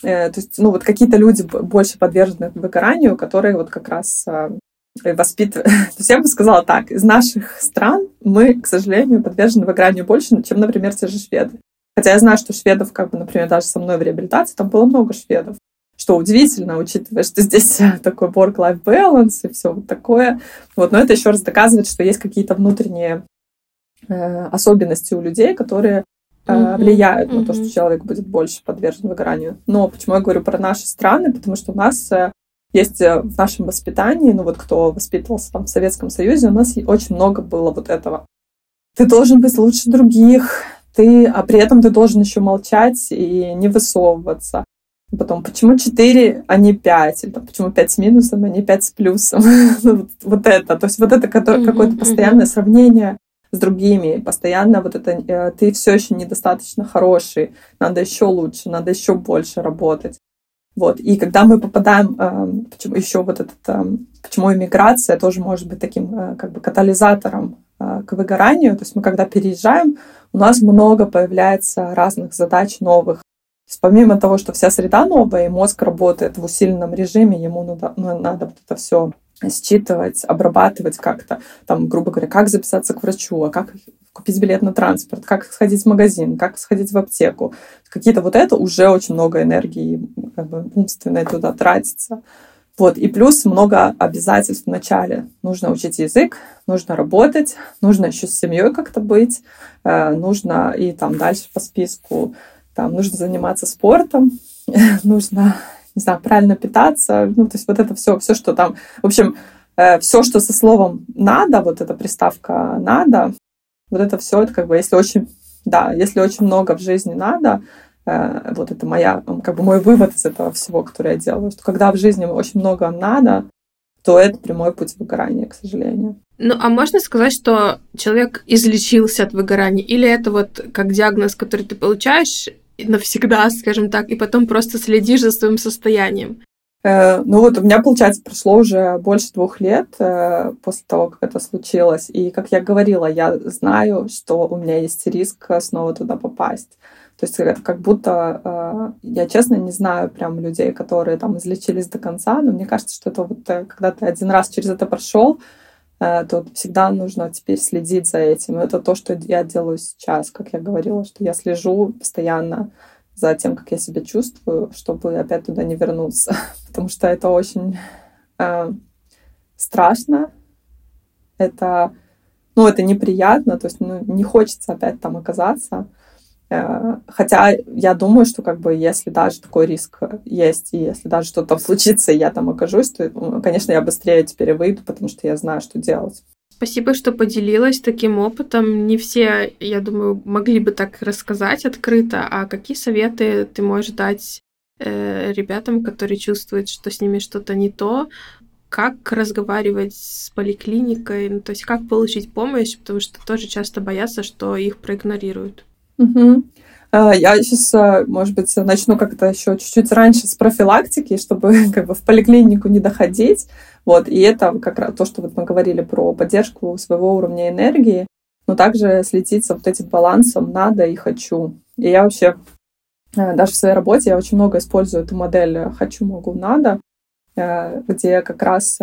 [SPEAKER 2] то есть, ну, вот какие-то люди больше подвержены выгоранию, которые вот как раз воспитывают. То есть я бы сказала так, из наших стран мы, к сожалению, подвержены выгоранию больше, чем, например, те же шведы. Хотя я знаю, что шведов, как бы, например, даже со мной в реабилитации, там было много шведов что удивительно, учитывая, что здесь такой work-life balance и все вот такое. Вот, но это еще раз доказывает, что есть какие-то внутренние э, особенности у людей, которые э, влияют mm-hmm. на то, что человек будет больше подвержен выгоранию. Но почему я говорю про наши страны? Потому что у нас э, есть э, в нашем воспитании, ну вот кто воспитывался там в Советском Союзе, у нас очень много было вот этого. Ты должен быть лучше других, ты, а при этом ты должен еще молчать и не высовываться. Потом, почему 4, а не 5? Или там, почему 5 с минусом, а не 5 с плюсом? Ну, вот, вот это. То есть вот это mm-hmm, какое-то постоянное mm-hmm. сравнение с другими. Постоянно вот это э, ты все еще недостаточно хороший, надо еще лучше, надо еще больше работать. Вот. И когда мы попадаем, э, почему еще вот этот, э, почему иммиграция тоже может быть таким как бы катализатором к выгоранию. То есть мы когда переезжаем, у нас много появляется разных задач новых, есть, помимо того, что вся среда новая, и мозг работает в усиленном режиме, ему надо, ну, надо вот это все считывать, обрабатывать как-то, там, грубо говоря, как записаться к врачу, а как купить билет на транспорт, как сходить в магазин, как сходить в аптеку. Какие-то вот это уже очень много энергии как бы умственной туда тратится. Вот. И плюс много обязательств в начале. Нужно учить язык, нужно работать, нужно еще с семьей как-то быть, э, нужно и там дальше по списку там нужно заниматься спортом, нужно, не знаю, правильно питаться, ну, то есть вот это все, все, что там, в общем, э, все, что со словом надо, вот эта приставка надо, вот это все, это как бы, если очень, да, если очень много в жизни надо, э, вот это моя, как бы мой вывод из этого всего, который я делаю, что когда в жизни очень много надо, то это прямой путь выгорания, к сожалению.
[SPEAKER 1] Ну, а можно сказать, что человек излечился от выгорания? Или это вот как диагноз, который ты получаешь, навсегда, скажем так, и потом просто следишь за своим состоянием.
[SPEAKER 2] Э, ну вот у меня, получается, прошло уже больше двух лет э, после того, как это случилось. И, как я говорила, я знаю, что у меня есть риск снова туда попасть. То есть это как будто, э, я честно не знаю прям людей, которые там излечились до конца, но мне кажется, что это вот когда ты один раз через это прошел, Э, то всегда нужно теперь следить за этим. Это то, что я делаю сейчас, как я говорила, что я слежу постоянно за тем, как я себя чувствую, чтобы опять туда не вернуться. Потому что это очень э, страшно. Это, ну, это неприятно, то есть ну, не хочется опять там оказаться. Э, хотя я думаю, что как бы если даже такой риск есть, и если даже что-то случится, и я там окажусь, то, конечно, я быстрее теперь выйду, потому что я знаю, что делать.
[SPEAKER 1] Спасибо, что поделилась таким опытом. Не все, я думаю, могли бы так рассказать открыто. А какие советы ты можешь дать э, ребятам, которые чувствуют, что с ними что-то не то? Как разговаривать с поликлиникой? Ну, то есть как получить помощь, потому что тоже часто боятся, что их проигнорируют.
[SPEAKER 2] Угу. Я сейчас, э, может быть, начну как-то еще чуть-чуть раньше с профилактики, чтобы как бы в поликлинику не доходить. Вот, и это как раз то, что вот мы говорили про поддержку своего уровня энергии, но также следить за вот этим балансом «надо» и «хочу». И я вообще э, даже в своей работе я очень много использую эту модель «хочу, могу, надо», где как раз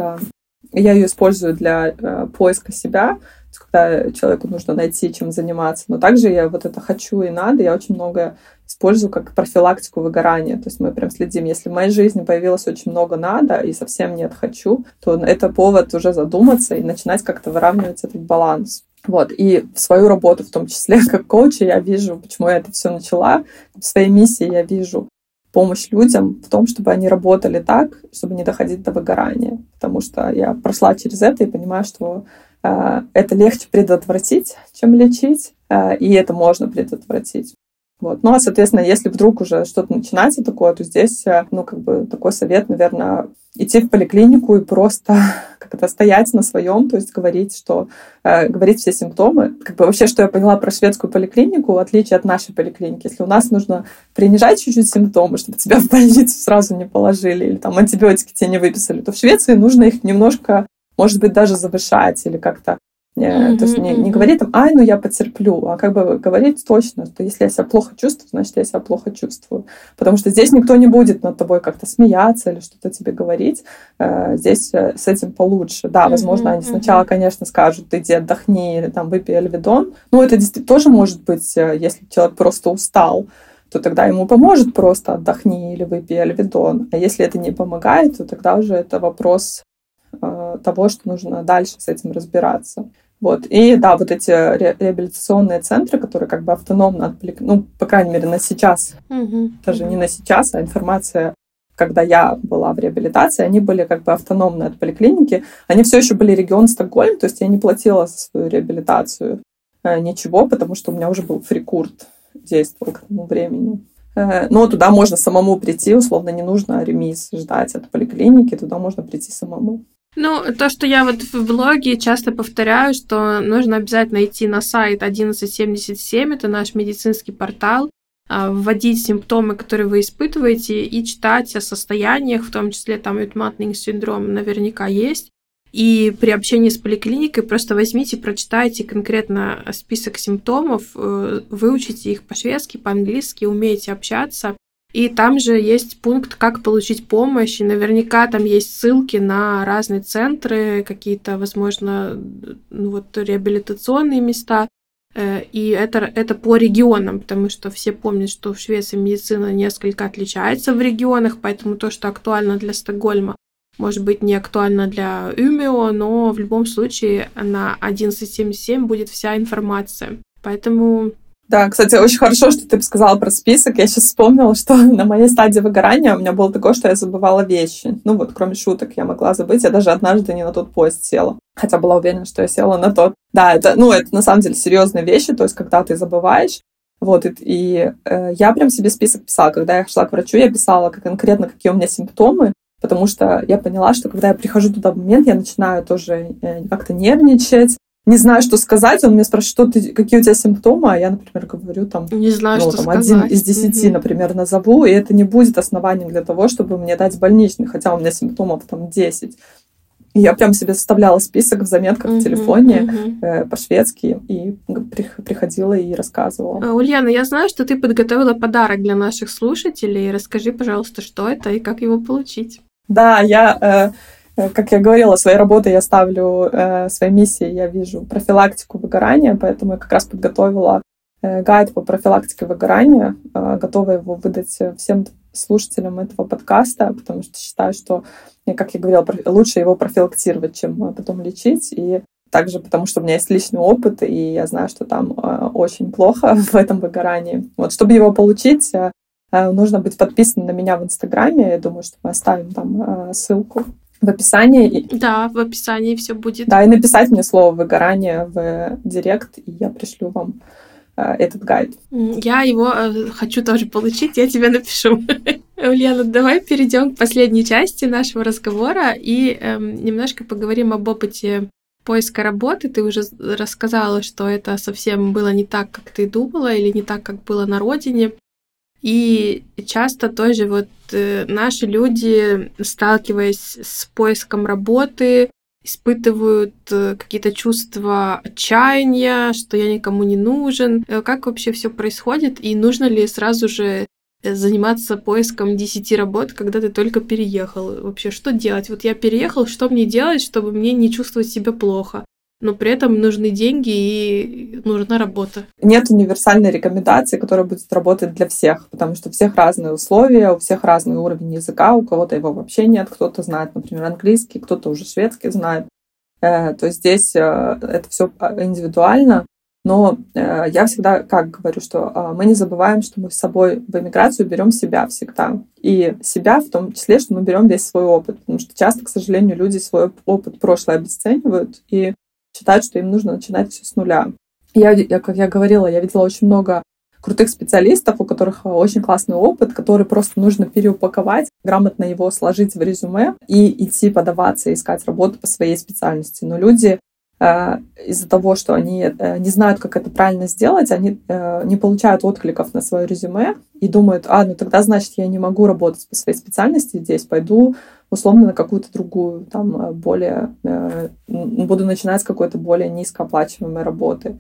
[SPEAKER 2] я ее использую для поиска себя, когда человеку нужно найти, чем заниматься. Но также я вот это хочу и надо, я очень много использую как профилактику выгорания. То есть мы прям следим. Если в моей жизни появилось очень много надо и совсем нет хочу, то это повод уже задуматься и начинать как-то выравнивать этот баланс. Вот. И свою работу, в том числе как коуча, я вижу, почему я это все начала. В своей миссии я вижу помощь людям в том, чтобы они работали так, чтобы не доходить до выгорания. Потому что я прошла через это и понимаю, что это легче предотвратить, чем лечить, э, и это можно предотвратить. Вот. Ну, а, соответственно, если вдруг уже что-то начинается такое, то здесь, э, ну, как бы такой совет, наверное, идти в поликлинику и просто как-то стоять на своем, то есть говорить, что э, говорить все симптомы. Как бы вообще, что я поняла про шведскую поликлинику, в отличие от нашей поликлиники, если у нас нужно принижать чуть-чуть симптомы, чтобы тебя в больницу сразу не положили или там антибиотики тебе не выписали, то в Швеции нужно их немножко может быть, даже завышать или как-то Mm-hmm, то есть не, не говорить там, ай, ну я потерплю, а как бы говорить точно, что если я себя плохо чувствую, значит, я себя плохо чувствую. Потому что здесь никто не будет над тобой как-то смеяться или что-то тебе говорить. Э, здесь э, с этим получше. Да, возможно, mm-hmm, они сначала, конечно, скажут, иди отдохни или там выпей альведон. Но это тоже может быть, если человек просто устал то тогда ему поможет просто отдохни или выпей альведон. А если это не помогает, то тогда уже это вопрос того, что нужно дальше с этим разбираться. Вот. И да, вот эти ре- реабилитационные центры, которые как бы автономно отвлек... ну, по крайней мере, на сейчас,
[SPEAKER 1] угу.
[SPEAKER 2] даже не на сейчас, а информация, когда я была в реабилитации, они были как бы автономны от поликлиники. Они все еще были регион Стокгольм, то есть я не платила за свою реабилитацию э, ничего, потому что у меня уже был фрикурт действовал к тому времени. Э, но туда можно самому прийти, условно, не нужно ремис ждать от поликлиники, туда можно прийти самому.
[SPEAKER 1] Ну, то, что я вот в блоге часто повторяю, что нужно обязательно идти на сайт 1177, это наш медицинский портал, а, вводить симптомы, которые вы испытываете, и читать о состояниях, в том числе там Ютматный синдром наверняка есть. И при общении с поликлиникой просто возьмите, прочитайте конкретно список симптомов, э, выучите их по-шведски, по-английски, умеете общаться, и там же есть пункт, как получить помощь, и наверняка там есть ссылки на разные центры, какие-то, возможно, ну вот реабилитационные места. Э, и это, это по регионам, потому что все помнят, что в Швеции медицина несколько отличается в регионах, поэтому то, что актуально для Стокгольма, может быть не актуально для Умео, но в любом случае на 1177 будет вся информация. Поэтому
[SPEAKER 2] да, кстати, очень хорошо, что ты сказала про список. Я сейчас вспомнила, что на моей стадии выгорания у меня было такое, что я забывала вещи. Ну вот, кроме шуток, я могла забыть. Я даже однажды не на тот поезд села. Хотя была уверена, что я села на тот. Да, это, ну, это на самом деле серьезные вещи, то есть когда ты забываешь. Вот, и, и э, я прям себе список писала. Когда я шла к врачу, я писала конкретно, какие у меня симптомы, потому что я поняла, что когда я прихожу туда в момент, я начинаю тоже э, как-то нервничать, не знаю, что сказать. Он меня спрашивает, что ты, какие у тебя симптомы, а я, например, говорю там,
[SPEAKER 1] не знаю,
[SPEAKER 2] ну,
[SPEAKER 1] что
[SPEAKER 2] там
[SPEAKER 1] сказать.
[SPEAKER 2] один из десяти, mm-hmm. например, назову, и это не будет основанием для того, чтобы мне дать больничный, хотя у меня симптомов там 10. И я прям себе составляла список в заметках mm-hmm, в телефоне mm-hmm. э, по-шведски и приходила и рассказывала.
[SPEAKER 1] А, Ульяна, я знаю, что ты подготовила подарок для наших слушателей. Расскажи, пожалуйста, что это и как его получить.
[SPEAKER 2] Да, я... Э, как я говорила, своей работой я ставлю, э, своей миссией я вижу профилактику выгорания, поэтому я как раз подготовила э, гайд по профилактике выгорания, э, готова его выдать всем слушателям этого подкаста, потому что считаю, что, как я говорила, лучше его профилактировать, чем потом лечить. И также потому, что у меня есть личный опыт, и я знаю, что там очень плохо в этом выгорании. Вот, чтобы его получить, нужно быть подписанным на меня в Инстаграме. Я думаю, что мы оставим там ссылку в описании.
[SPEAKER 1] Да, в описании все будет.
[SPEAKER 2] Да, и написать мне слово выгорание в директ, и я пришлю вам э, этот гайд.
[SPEAKER 1] Я его э, хочу тоже получить, я тебе напишу. Ульяна, давай перейдем к последней части нашего разговора и эм, немножко поговорим об опыте поиска работы. Ты уже рассказала, что это совсем было не так, как ты думала, или не так, как было на родине. И часто тоже вот э, наши люди, сталкиваясь с поиском работы, испытывают э, какие-то чувства отчаяния, что я никому не нужен. Э, как вообще все происходит? И нужно ли сразу же заниматься поиском 10 работ, когда ты только переехал? Вообще, что делать? Вот я переехал, что мне делать, чтобы мне не чувствовать себя плохо? Но при этом нужны деньги и нужна работа.
[SPEAKER 2] Нет универсальной рекомендации, которая будет работать для всех, потому что у всех разные условия, у всех разный уровень языка, у кого-то его вообще нет, кто-то знает, например, английский, кто-то уже шведский знает. Э, то есть здесь э, это все а, индивидуально, но э, я всегда как говорю, что мы не забываем, что мы с собой в эмиграцию берем себя всегда. И себя в том числе, что мы берем весь свой опыт. Потому что часто, к сожалению, люди свой опыт прошлое обесценивают. И считают, что им нужно начинать все с нуля. Я, я, как я говорила, я видела очень много крутых специалистов, у которых очень классный опыт, который просто нужно переупаковать, грамотно его сложить в резюме и идти подаваться, искать работу по своей специальности. Но люди э, из-за того, что они э, не знают, как это правильно сделать, они э, не получают откликов на свое резюме и думают, а, ну тогда, значит, я не могу работать по своей специальности здесь, пойду условно на какую-то другую, там, э, более, э, буду начинать с какой-то более низкооплачиваемой работы.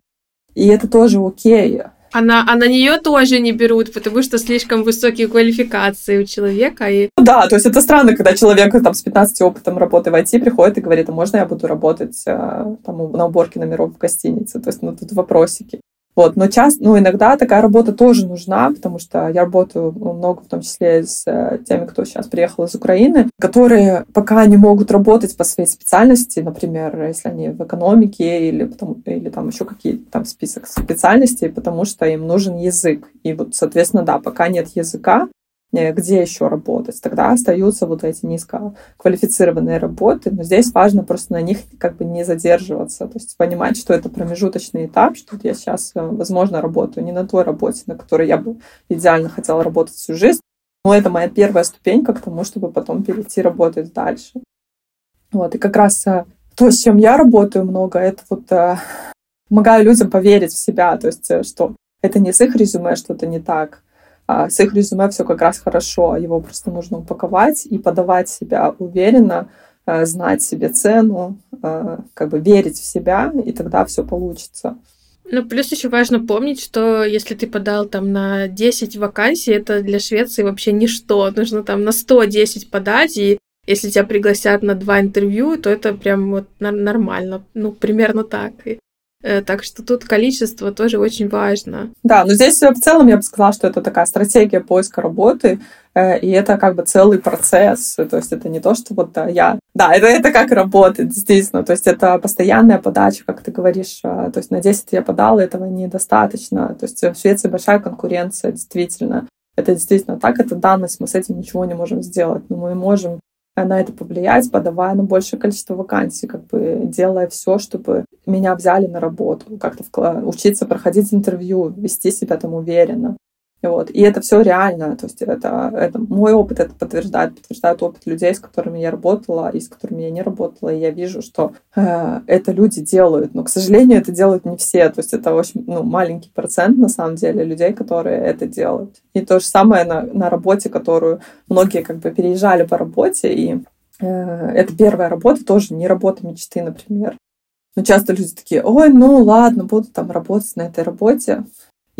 [SPEAKER 2] И это тоже окей.
[SPEAKER 1] А на, а на нее тоже не берут, потому что слишком высокие квалификации у человека. И...
[SPEAKER 2] Да, то есть это странно, когда человек там, с 15 опытом работы в IT приходит и говорит, а можно я буду работать э, там, на уборке номеров в гостинице? То есть ну, тут вопросики. Вот, но часто, ну, иногда такая работа тоже нужна, потому что я работаю много, в том числе с э, теми, кто сейчас приехал из Украины, которые пока не могут работать по своей специальности, например, если они в экономике или, потому, или там еще какие-то там список специальностей, потому что им нужен язык. И вот, соответственно, да, пока нет языка, где еще работать. Тогда остаются вот эти низкоквалифицированные работы, но здесь важно просто на них как бы не задерживаться, то есть понимать, что это промежуточный этап, что я сейчас, э, возможно, работаю не на той работе, на которой я бы идеально хотела работать всю жизнь, но это моя первая ступенька к тому, чтобы потом перейти работать дальше. Вот, и как раз э, то, с чем я работаю много, это вот помогаю людям поверить в себя, то есть что это не с их резюме что-то не так, с их резюме все как раз хорошо, его просто нужно упаковать и подавать себя уверенно, э, знать себе цену, э, как бы верить в себя, и тогда все получится.
[SPEAKER 1] Ну, плюс еще важно помнить, что если ты подал там на 10 вакансий, это для Швеции вообще ничто. Нужно там на 110 подать, и если тебя пригласят на два интервью, то это прям вот нормально. Ну, примерно так. Так что тут количество тоже очень важно.
[SPEAKER 2] Да, но здесь в целом я бы сказала, что это такая стратегия поиска работы, э, и это как бы целый процесс. То есть это не то, что вот я... Да, это, это как работает, действительно. То есть это постоянная подача, как ты говоришь. Э, то есть на 10 я подала, этого недостаточно. То есть в Швеции большая конкуренция, действительно. Это действительно так, это данность, мы с этим ничего не можем сделать. Но мы можем на это повлиять, подавая на большее количество вакансий, как бы делая все, чтобы меня взяли на работу, как-то учиться проходить интервью, вести себя там уверенно. Вот. И это все реально. То есть это, это мой опыт это подтверждает, подтверждает опыт людей, с которыми я работала и с которыми я не работала. И я вижу, что э, это люди делают. Но, к сожалению, это делают не все. То есть это очень ну, маленький процент, на самом деле, людей, которые это делают. И то же самое на, на работе, которую многие как бы переезжали по работе. И э, это первая работа, тоже не работа мечты, например. Но часто люди такие, ой, ну ладно, буду там работать на этой работе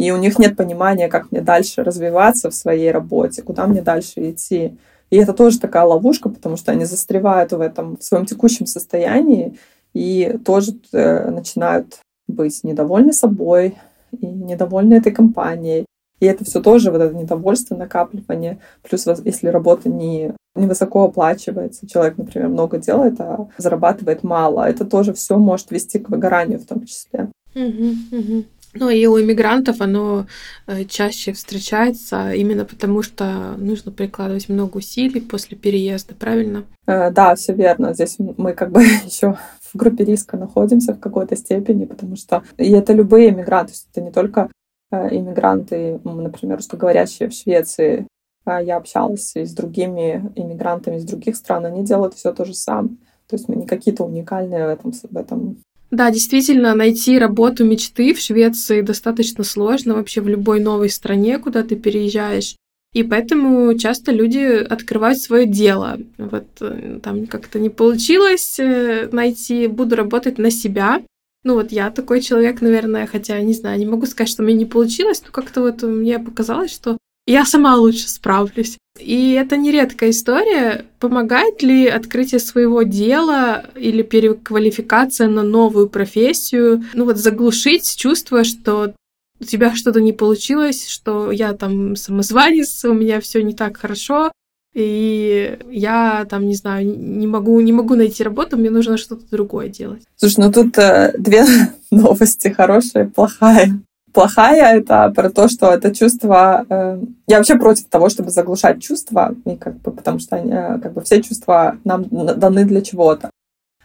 [SPEAKER 2] и у них нет понимания, как мне дальше развиваться в своей работе, куда мне дальше идти. И это тоже такая ловушка, потому что они застревают в этом, в своем текущем состоянии и тоже э, начинают быть недовольны собой и недовольны этой компанией. И это все тоже вот это недовольство, накапливание. Плюс если работа не, не высоко оплачивается, человек, например, много делает, а зарабатывает мало, это тоже все может вести к выгоранию в том числе.
[SPEAKER 1] Угу, угу. Но и у иммигрантов оно э, чаще встречается именно потому, что нужно прикладывать много усилий после переезда, правильно?
[SPEAKER 2] Э, да, все верно. Здесь мы как бы еще в группе риска находимся в какой-то степени, потому что и это любые иммигранты, это не только э, иммигранты, например, русскоговорящие в Швеции. А я общалась и с другими иммигрантами из других стран, они делают все то же самое. То есть мы не какие-то уникальные в этом, в этом
[SPEAKER 1] да, действительно, найти работу мечты в Швеции достаточно сложно вообще в любой новой стране, куда ты переезжаешь. И поэтому часто люди открывают свое дело. Вот э, там как-то не получилось э, найти, буду работать на себя. Ну вот я такой человек, наверное, хотя, не знаю, не могу сказать, что мне не получилось, но как-то вот мне показалось, что я сама лучше справлюсь. И это нередкая история. Помогает ли открытие своего дела или переквалификация на новую профессию, ну вот заглушить чувство, что у тебя что-то не получилось, что я там самозванец, у меня все не так хорошо, и я там, не знаю, не могу, не могу найти работу, мне нужно что-то другое делать.
[SPEAKER 2] Слушай, ну тут э, две новости, хорошая и плохая плохая это про то, что это чувство... Э, я вообще против того, чтобы заглушать чувства, и как бы, потому что э, как бы все чувства нам даны для чего-то.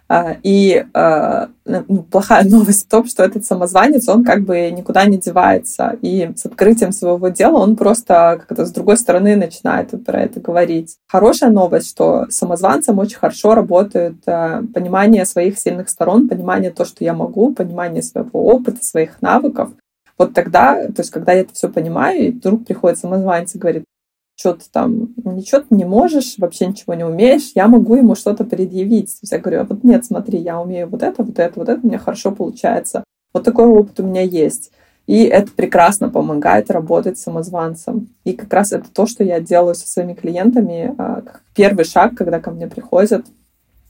[SPEAKER 2] Э, и э, ну, плохая новость в том, что этот самозванец, он как бы никуда не девается. И с открытием своего дела он просто как-то с другой стороны начинает про это говорить. Хорошая новость, что самозванцам очень хорошо работает э, понимание своих сильных сторон, понимание то, что я могу, понимание своего опыта, своих навыков. Вот тогда, то есть когда я это все понимаю, и вдруг приходит самозванец и говорит, что ты там, ничего ты не можешь, вообще ничего не умеешь, я могу ему что-то предъявить. То есть я говорю, «А вот нет, смотри, я умею вот это, вот это, вот это, у меня хорошо получается. Вот такой опыт у меня есть. И это прекрасно помогает работать самозванцем. И как раз это то, что я делаю со своими клиентами. А, первый шаг, когда ко мне приходят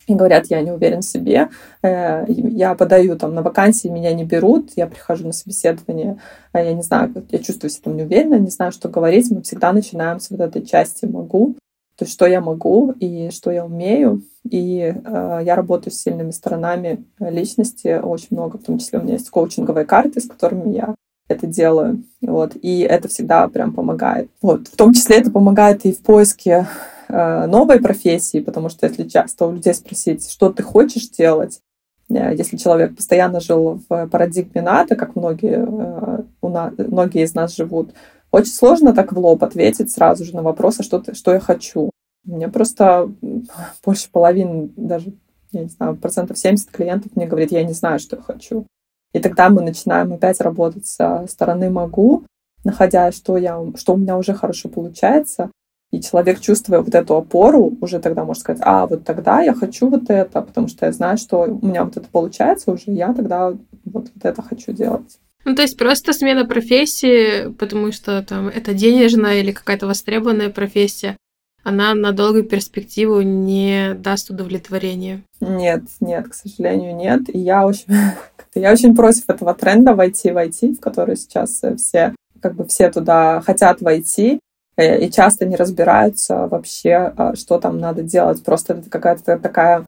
[SPEAKER 2] и говорят, я не уверен в себе, э, я подаю там на вакансии, меня не берут, я прихожу на собеседование, э, я не знаю, я чувствую себя там неуверенно, не знаю, что говорить, мы всегда начинаем с вот этой части «могу», то есть что я могу и что я умею. И э, я работаю с сильными сторонами личности очень много, в том числе у меня есть коучинговые карты, с которыми я это делаю. Вот. И это всегда прям помогает. Вот. В том числе это помогает и в поиске новой профессии, потому что если часто у людей спросить, что ты хочешь делать, э, если человек постоянно жил в парадигме НАТО, как многие, э, многие из нас живут, очень сложно так в лоб ответить сразу же на вопрос, а что, ты, что я хочу. Мне просто больше половины, даже, я не знаю, процентов 70 клиентов мне говорит, я не знаю, что я хочу. И тогда мы начинаем опять работать со стороны «могу», находя, что, я, что у меня уже хорошо получается, и человек, чувствуя вот эту опору, уже тогда может сказать, а вот тогда я хочу вот это, потому что я знаю, что у меня вот это получается уже, я тогда вот, вот это хочу делать.
[SPEAKER 1] Ну, то есть просто смена профессии, потому что там это денежная или какая-то востребованная профессия, она на долгую перспективу не даст удовлетворения.
[SPEAKER 2] Нет, нет, к сожалению, нет. И я очень, я очень против этого тренда войти в IT, в который сейчас все, как бы все туда хотят войти. Э, и часто не разбираются вообще, а, что там надо делать. Просто это какая-то такая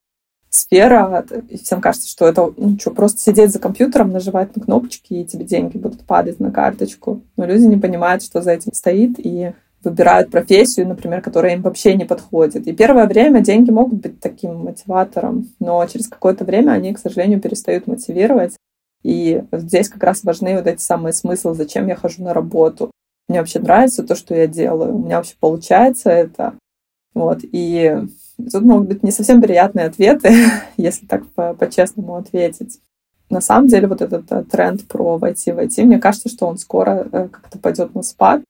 [SPEAKER 2] сфера, и всем кажется, что это, ну что, просто сидеть за компьютером, нажимать на кнопочки, и тебе деньги будут падать на карточку. Но люди не понимают, что за этим стоит, и выбирают профессию, например, которая им вообще не подходит. И первое время деньги могут быть таким мотиватором, но через какое-то время они, к сожалению, перестают мотивировать. И здесь как раз важны вот эти самые смыслы, зачем я хожу на работу, мне вообще нравится то, что я делаю, у меня вообще получается это. Вот, и тут могут быть не совсем приятные ответы, если так по-честному ответить. На самом деле вот этот э, тренд про войти войти, мне кажется, что он скоро э, как-то пойдет на спад.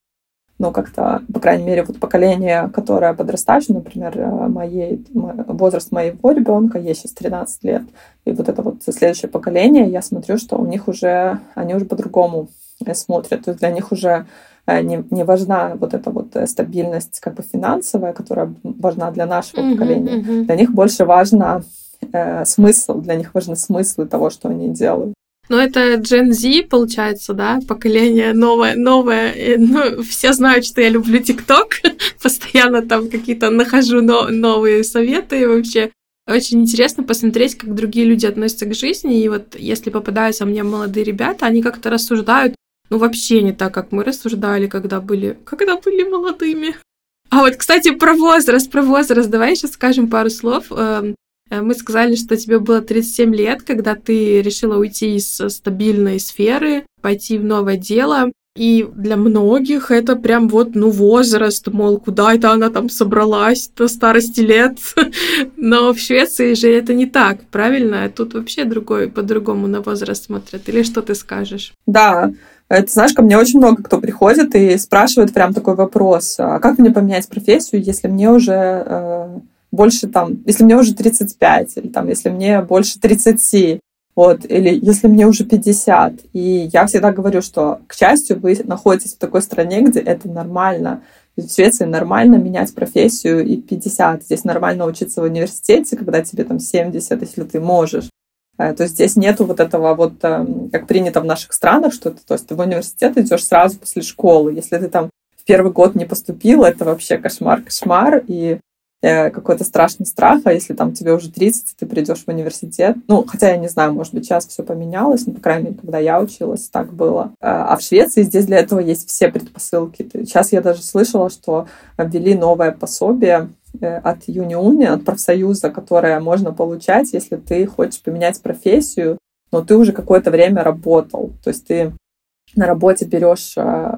[SPEAKER 2] Но как-то, по крайней мере, вот поколение, которое подрастающее, например, э, моей, возраст моего ребенка, ей сейчас 13 лет, и вот это вот следующее поколение, я смотрю, что у них уже, они уже по-другому смотрят. То есть для них уже не, не важна вот эта вот э, стабильность как бы финансовая, которая важна для нашего mm-hmm, поколения. Mm-hmm. Для них больше важно э, смысл, для них важны смыслы того, что они делают.
[SPEAKER 1] Ну, это Gen Z, получается, да, поколение новое, новое. Ну, все знают, что я люблю ТикТок, постоянно там какие-то нахожу но, новые советы вообще. очень интересно посмотреть, как другие люди относятся к жизни. И вот если попадаются мне молодые ребята, они как-то рассуждают, ну, вообще не так, как мы рассуждали, когда были, когда были молодыми. А вот, кстати, про возраст, про возраст. Давай сейчас скажем пару слов. Эм, э, мы сказали, что тебе было 37 лет, когда ты решила уйти из стабильной сферы, пойти в новое дело. И для многих это прям вот, ну, возраст, мол, куда это она там собралась до старости лет. Но в Швеции же это не так, правильно? Тут вообще другой, по-другому на возраст смотрят. Или что ты скажешь?
[SPEAKER 2] Да, ты знаешь, ко мне очень много кто приходит и спрашивает прям такой вопрос, а как мне поменять профессию, если мне уже э, больше там, если мне уже 35, или там, если мне больше 30, вот, или если мне уже 50. И я всегда говорю, что, к счастью, вы находитесь в такой стране, где это нормально. В Швеции нормально менять профессию и 50. Здесь нормально учиться в университете, когда тебе там 70, если ты можешь. Э, то есть здесь нету вот этого вот, эм, как принято в наших странах, что ты, то есть ты в университет идешь сразу после школы. Если ты там в первый год не поступил, это вообще кошмар, кошмар. И Э, какой-то страшный страх, а если там тебе уже 30, ты придешь в университет. Ну, хотя я не знаю, может быть, сейчас все поменялось, но, по крайней мере, когда я училась, так было. Э, а в Швеции здесь для этого есть все предпосылки. Сейчас я даже слышала, что ввели новое пособие от Юниуни, от профсоюза, которое можно получать, если ты хочешь поменять профессию, но ты уже какое-то время работал. То есть ты на работе берешь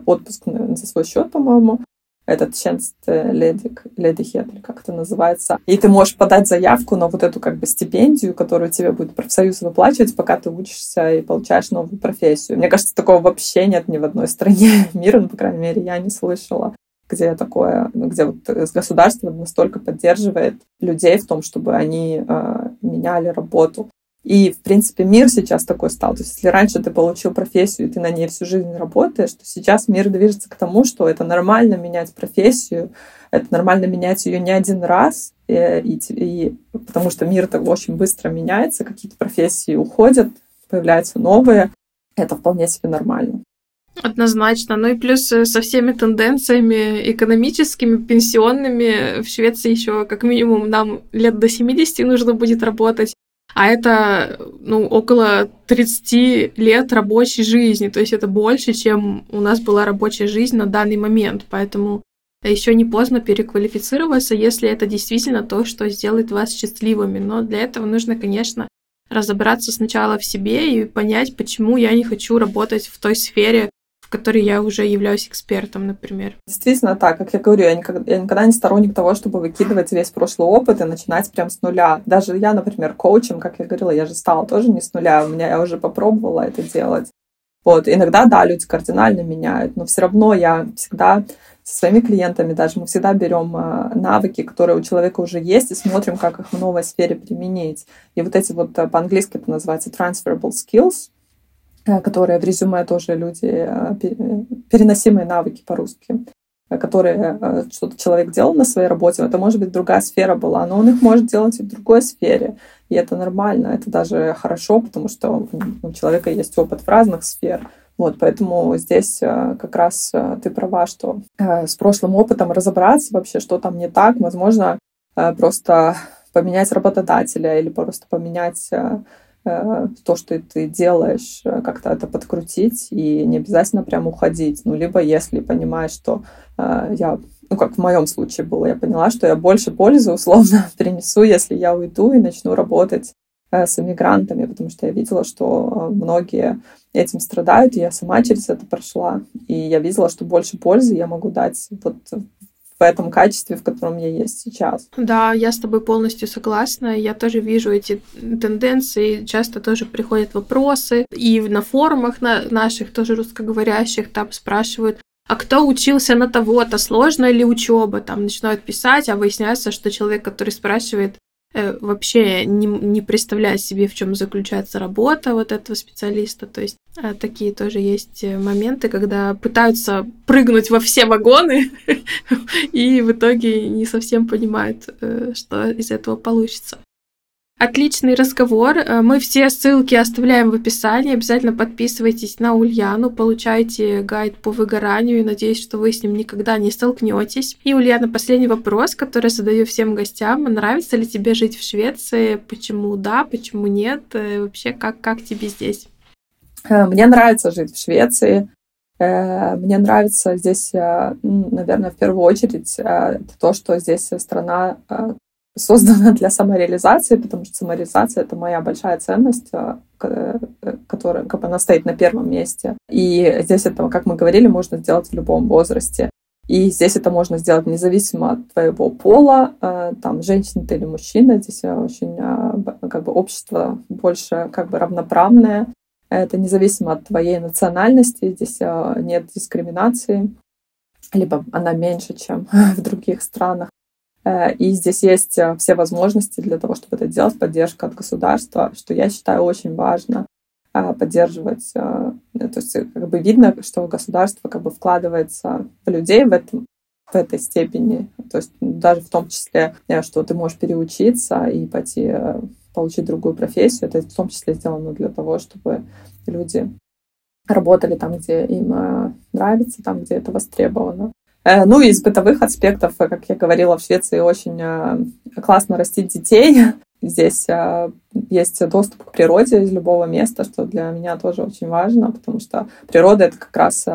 [SPEAKER 2] отпуск за свой счет, по-моему, этот tjänst ledighet, или как это называется. И ты можешь подать заявку на вот эту как бы стипендию, которую тебе будет профсоюз выплачивать, пока ты учишься и получаешь новую профессию. Мне кажется, такого вообще нет ни в одной стране мира, ну, по крайней мере, я не слышала где такое, ну, где вот государство настолько поддерживает людей в том, чтобы они э, меняли работу. И, в принципе, мир сейчас такой стал. То есть, если раньше ты получил профессию, и ты на ней всю жизнь работаешь, то сейчас мир движется к тому, что это нормально менять профессию, это нормально менять ее не один раз, и, и, и, потому что мир так очень быстро меняется, какие-то профессии уходят, появляются новые. Это вполне себе нормально.
[SPEAKER 1] Однозначно. Ну и плюс э, со всеми тенденциями экономическими, пенсионными в Швеции еще как минимум нам лет до 70 нужно будет работать. А это, ну, около 30 лет рабочей жизни. То есть это больше, чем у нас была рабочая жизнь на данный момент. Поэтому еще не поздно переквалифицироваться, если это действительно то, что сделает вас счастливыми. Но для этого нужно, конечно, разобраться сначала в себе и понять, почему я не хочу работать в той сфере, которой я уже являюсь экспертом, например.
[SPEAKER 2] Действительно так. Как я говорю, я никогда, я никогда не сторонник того, чтобы выкидывать весь прошлый опыт и начинать прям с нуля. Даже я, например, коучем, как я говорила, я же стала тоже не с нуля. У меня я уже попробовала это делать. Вот. Иногда, да, люди кардинально меняют, но все равно я всегда со своими клиентами даже мы всегда берем э, навыки, которые у человека уже есть, и смотрим, как их в новой сфере применить. И вот эти вот э, по-английски это называется transferable skills, которые в резюме тоже люди, э, переносимые навыки по-русски, э, которые что-то человек делал на своей работе, это может быть другая сфера была, но он их может делать и в другой сфере, и это нормально, это даже хорошо, потому что у человека есть опыт в разных сфер, вот, поэтому здесь как раз ты права, что с прошлым опытом разобраться вообще, что там не так, возможно, просто поменять работодателя или просто поменять Э, то, что ты делаешь, э, как-то это подкрутить и не обязательно прям уходить. Ну, либо если понимаешь, что э, я, ну, как в моем случае было, я поняла, что я больше пользы условно принесу, если я уйду и начну работать с иммигрантами, потому что я видела, что многие этим страдают, и я сама через это прошла, и я видела, что больше пользы я могу дать вот в этом качестве, в котором я есть сейчас.
[SPEAKER 1] Да, я с тобой полностью согласна. Я тоже вижу эти тенденции. Часто тоже приходят вопросы. И на форумах на наших, тоже русскоговорящих, там спрашивают, а кто учился на того-то, сложно ли учеба? Там начинают писать, а выясняется, что человек, который спрашивает, вообще не, не представляет себе, в чем заключается работа вот этого специалиста. То есть э, такие тоже есть э, моменты, когда пытаются прыгнуть во все вагоны и в итоге не совсем понимают, что из этого получится. Отличный разговор. Э, мы все ссылки оставляем в описании. Обязательно подписывайтесь на Ульяну, получайте гайд по выгоранию и надеюсь, что вы с ним никогда не столкнетесь. И, Ульяна, последний вопрос, который задаю всем гостям. Нравится ли тебе жить в Швеции? Почему да, почему нет? Э, вообще, как, как тебе здесь?
[SPEAKER 2] Э, мне нравится жить в Швеции. Мне нравится здесь, наверное, в первую очередь, то, что здесь страна создана для самореализации, потому что самореализация — это моя большая ценность, э, э, которая как бы она стоит на первом месте. И здесь это, как мы говорили, можно сделать в любом возрасте. И здесь это можно сделать независимо от твоего пола, э, там, женщина ты или мужчина. Здесь очень как бы общество больше как бы равноправное. Это независимо от твоей национальности. Здесь нет дискриминации либо она меньше, чем в других странах. Э, и здесь есть э, все возможности для того, чтобы это делать, поддержка от государства, что я считаю очень важно э, поддерживать. То есть как бы видно, что государство как бы вкладывается в людей в этом в этой степени. То есть даже в том числе, что ты можешь переучиться и пойти получить другую профессию. Это в том числе сделано для того, чтобы люди работали там, где им нравится, там, где это востребовано. Э, ну из бытовых аспектов, э, как я говорила, в Швеции очень э, классно растить детей. Здесь есть доступ к природе из любого места, что для меня тоже очень важно, потому что природа — это как раз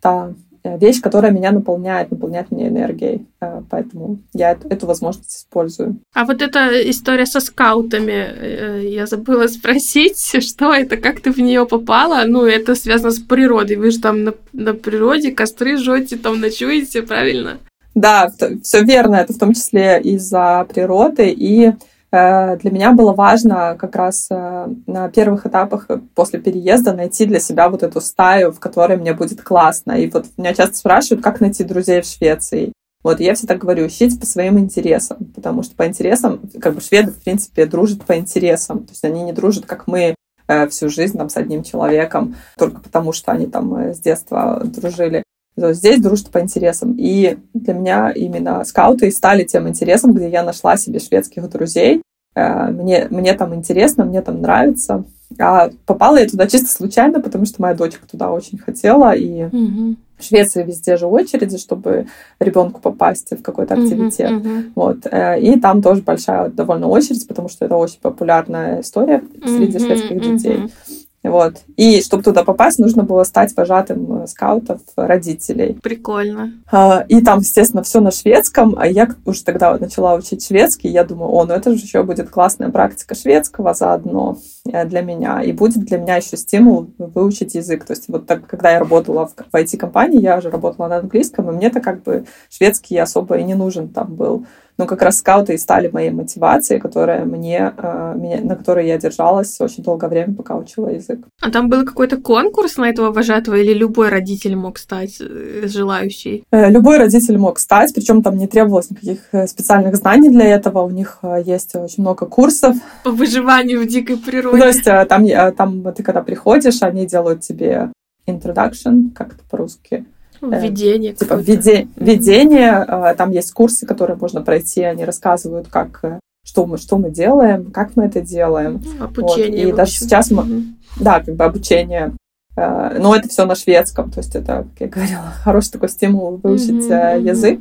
[SPEAKER 2] та вещь, которая меня наполняет, наполняет меня энергией. Э, поэтому я эту, эту возможность использую.
[SPEAKER 1] А вот эта история со скаутами, э, я забыла спросить, что это, как ты в нее попала? Ну, это связано с природой. Вы же там на, на природе костры жжете, там ночуете, правильно?
[SPEAKER 2] Да, все верно. Это в том числе из-за природы и Э, для меня было важно как раз э, на первых этапах после переезда найти для себя вот эту стаю, в которой мне будет классно. И вот меня часто спрашивают, как найти друзей в Швеции. Вот, я всегда говорю, ищите по своим интересам, потому что по интересам, как бы шведы, в принципе, дружат по интересам. То есть они не дружат, как мы, э, всю жизнь там с одним человеком, только потому что они там с детства дружили. Здесь дружат по интересам. И для меня именно скауты стали тем интересом, где я нашла себе шведских друзей. Э, мне, мне там интересно, мне там нравится. А попала я туда чисто случайно, потому что моя дочка туда очень хотела. И угу. в Швеции везде же очереди, чтобы ребенку попасть в какой-то активитет. Угу, угу. Вот. Э, и там тоже большая довольно очередь, потому что это очень популярная история среди угу, шведских детей. Угу. Вот. И чтобы туда попасть, нужно было стать вожатым э, скаутов родителей.
[SPEAKER 1] Прикольно.
[SPEAKER 2] А, и там, естественно, все на шведском. А я уже тогда начала учить шведский. Я думаю, о, ну это же еще будет классная практика шведского заодно э, для меня. И будет для меня еще стимул выучить язык. То есть вот так, когда я работала в, в IT-компании, я уже работала на английском, и мне-то как бы шведский особо и не нужен там был но как раз скауты и стали моей мотивацией, которая мне, э, меня, на которой я держалась очень долгое время, пока учила язык.
[SPEAKER 1] А там был какой-то конкурс на этого вожатого или любой родитель мог стать э, желающий?
[SPEAKER 2] Э, любой родитель мог стать, причем там не требовалось никаких специальных знаний для этого. У них есть очень много курсов.
[SPEAKER 1] По выживанию в дикой природе.
[SPEAKER 2] То есть там, там ты когда приходишь, они делают тебе introduction, как это по-русски,
[SPEAKER 1] Введение.
[SPEAKER 2] Типа введе, введение. А, там есть курсы, которые можно пройти. Они рассказывают, как э, что мы, что мы делаем, как мы это делаем.
[SPEAKER 1] Обучение.
[SPEAKER 2] Вот. И даже сейчас мы... Угу. Да, как бы обучение. Э, но это все на шведском. То есть это, как я говорила, хороший такой стимул выучить угу, язык.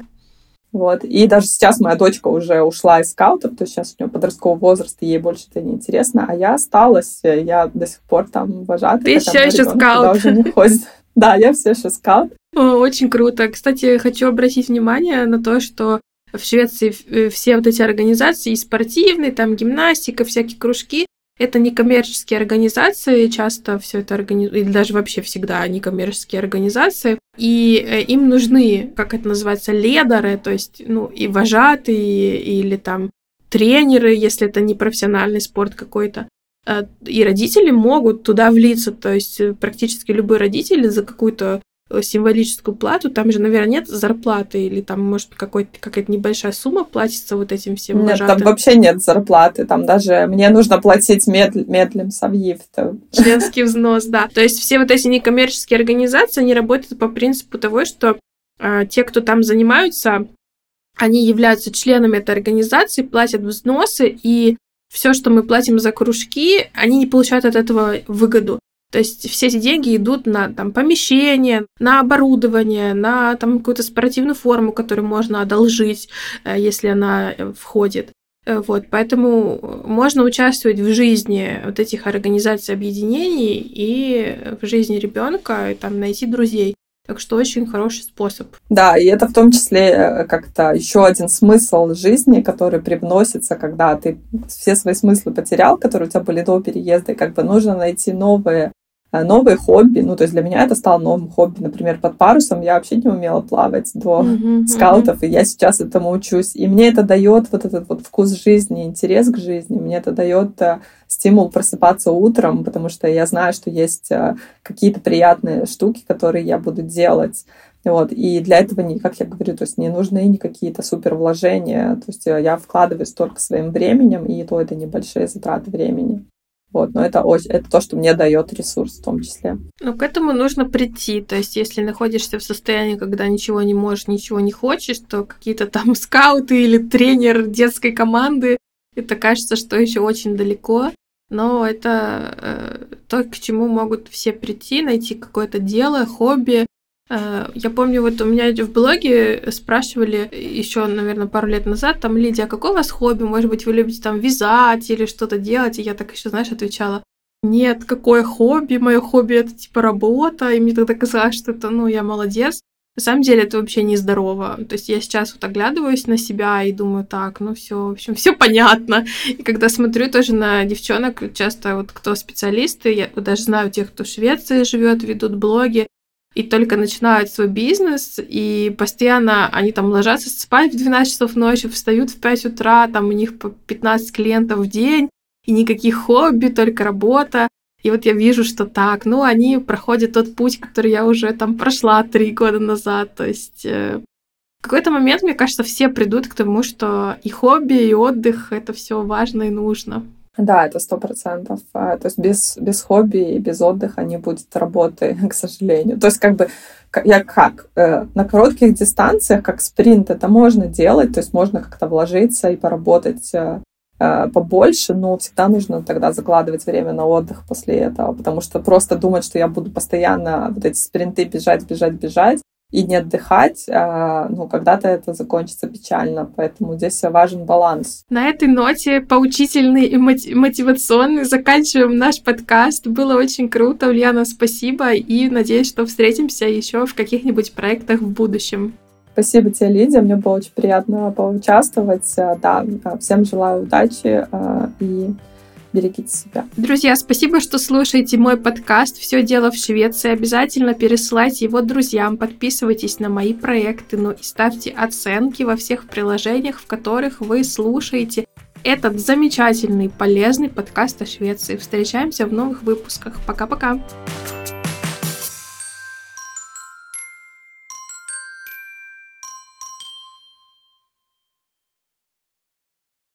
[SPEAKER 2] Вот. И даже сейчас моя дочка уже ушла из скаутов, то есть сейчас у нее подростковый возраст, и ей больше это не интересно, а я осталась, я до сих пор там вожатая.
[SPEAKER 1] Ты все еще скаут.
[SPEAKER 2] Уже не ходит. Да, я все еще скаут.
[SPEAKER 1] Очень круто. Кстати, хочу обратить внимание на то, что в Швеции э, все вот эти организации, и спортивные, там гимнастика, всякие кружки, это не коммерческие организации, часто все это организуют, или даже вообще всегда не коммерческие организации, и э, им нужны, как это называется, ледеры, то есть, ну, и вожатые, или там тренеры, если это не профессиональный спорт какой-то. Э, и родители могут туда влиться, то есть практически любой родитель за какую-то символическую плату, там же, наверное, нет зарплаты, или там, может, какая-то небольшая сумма платится вот этим всем
[SPEAKER 2] Нет,
[SPEAKER 1] вожатым.
[SPEAKER 2] там вообще нет зарплаты, там даже мне нужно платить медл, медлем Савьев.
[SPEAKER 1] Членский взнос, да. То есть все вот эти некоммерческие организации, они работают по принципу того, что э, те, кто там занимаются, они являются членами этой организации, платят взносы, и все, что мы платим за кружки, они не получают от этого выгоду. То есть все эти деньги идут на там, помещение, на оборудование, на там, какую-то спортивную форму, которую можно одолжить, э, если она э, входит. Э, вот, поэтому можно участвовать в жизни вот этих организаций, объединений и в жизни ребенка, и там найти друзей. Так что очень хороший способ.
[SPEAKER 2] Да, и это в том числе как-то еще один смысл жизни, который привносится, когда ты все свои смыслы потерял, которые у тебя были до переезда, и как бы нужно найти новые новые хобби. Ну, то есть для меня это стало новым хобби. Например, под парусом я вообще не умела плавать до mm-hmm, скаутов, mm-hmm. и я сейчас этому учусь. И мне это дает вот этот вот вкус жизни, интерес к жизни. Мне это дает э, стимул просыпаться утром, потому что я знаю, что есть э, какие-то приятные штуки, которые я буду делать. Вот. И для этого, не, как я говорю, то есть не нужны ни какие-то супер вложения. То есть я вкладываюсь только своим временем, и то это небольшие затраты времени. Вот, но это, это то, что мне дает ресурс в том числе.
[SPEAKER 1] Ну, к этому нужно прийти. То есть, если находишься в состоянии, когда ничего не можешь, ничего не хочешь, то какие-то там скауты или тренер детской команды, это кажется, что еще очень далеко. Но это э, то, к чему могут все прийти, найти какое-то дело, хобби, я помню, вот у меня в блоге спрашивали еще, наверное, пару лет назад, там, Лидия, а какое у вас хобби? Может быть, вы любите там вязать или что-то делать? И я так еще, знаешь, отвечала, нет, какое хобби? Мое хобби это типа работа. И мне тогда казалось, что это, ну, я молодец. На самом деле это вообще нездорово. То есть я сейчас вот оглядываюсь на себя и думаю, так, ну все, в общем, все понятно. И когда смотрю тоже на девчонок, часто вот кто специалисты, я даже знаю тех, кто в Швеции живет, ведут блоги, и только начинают свой бизнес, и постоянно они там ложатся спать в 12 часов ночи, встают в 5 утра, там у них по 15 клиентов в день, и никаких хобби, только работа. И вот я вижу, что так, ну, они проходят тот путь, который я уже там прошла три года назад. То есть э, в какой-то момент, мне кажется, все придут к тому, что и хобби, и отдых — это все важно и нужно.
[SPEAKER 2] Да, это сто процентов. А, то есть без, без хобби и без отдыха не будет работы, к сожалению. То есть как бы я как? Э, на коротких дистанциях, как спринт, это можно делать, то есть можно как-то вложиться и поработать э, э, побольше, но всегда нужно тогда закладывать время на отдых после этого, потому что просто думать, что я буду постоянно вот эти спринты бежать, бежать, бежать, и не отдыхать, а, ну, когда-то это закончится печально, поэтому здесь важен баланс.
[SPEAKER 1] На этой ноте поучительный и мотивационный заканчиваем наш подкаст. Было очень круто, Ульяна, спасибо, и надеюсь, что встретимся еще в каких-нибудь проектах в будущем.
[SPEAKER 2] Спасибо тебе, Лидия, мне было очень приятно поучаствовать. Да, всем желаю удачи а, и берегите себя.
[SPEAKER 1] Друзья, спасибо, что слушаете мой подкаст «Все дело в Швеции». Обязательно пересылайте его друзьям, подписывайтесь на мои проекты, ну и ставьте оценки во всех приложениях, в которых вы слушаете этот замечательный, полезный подкаст о Швеции. Встречаемся в новых выпусках. Пока-пока!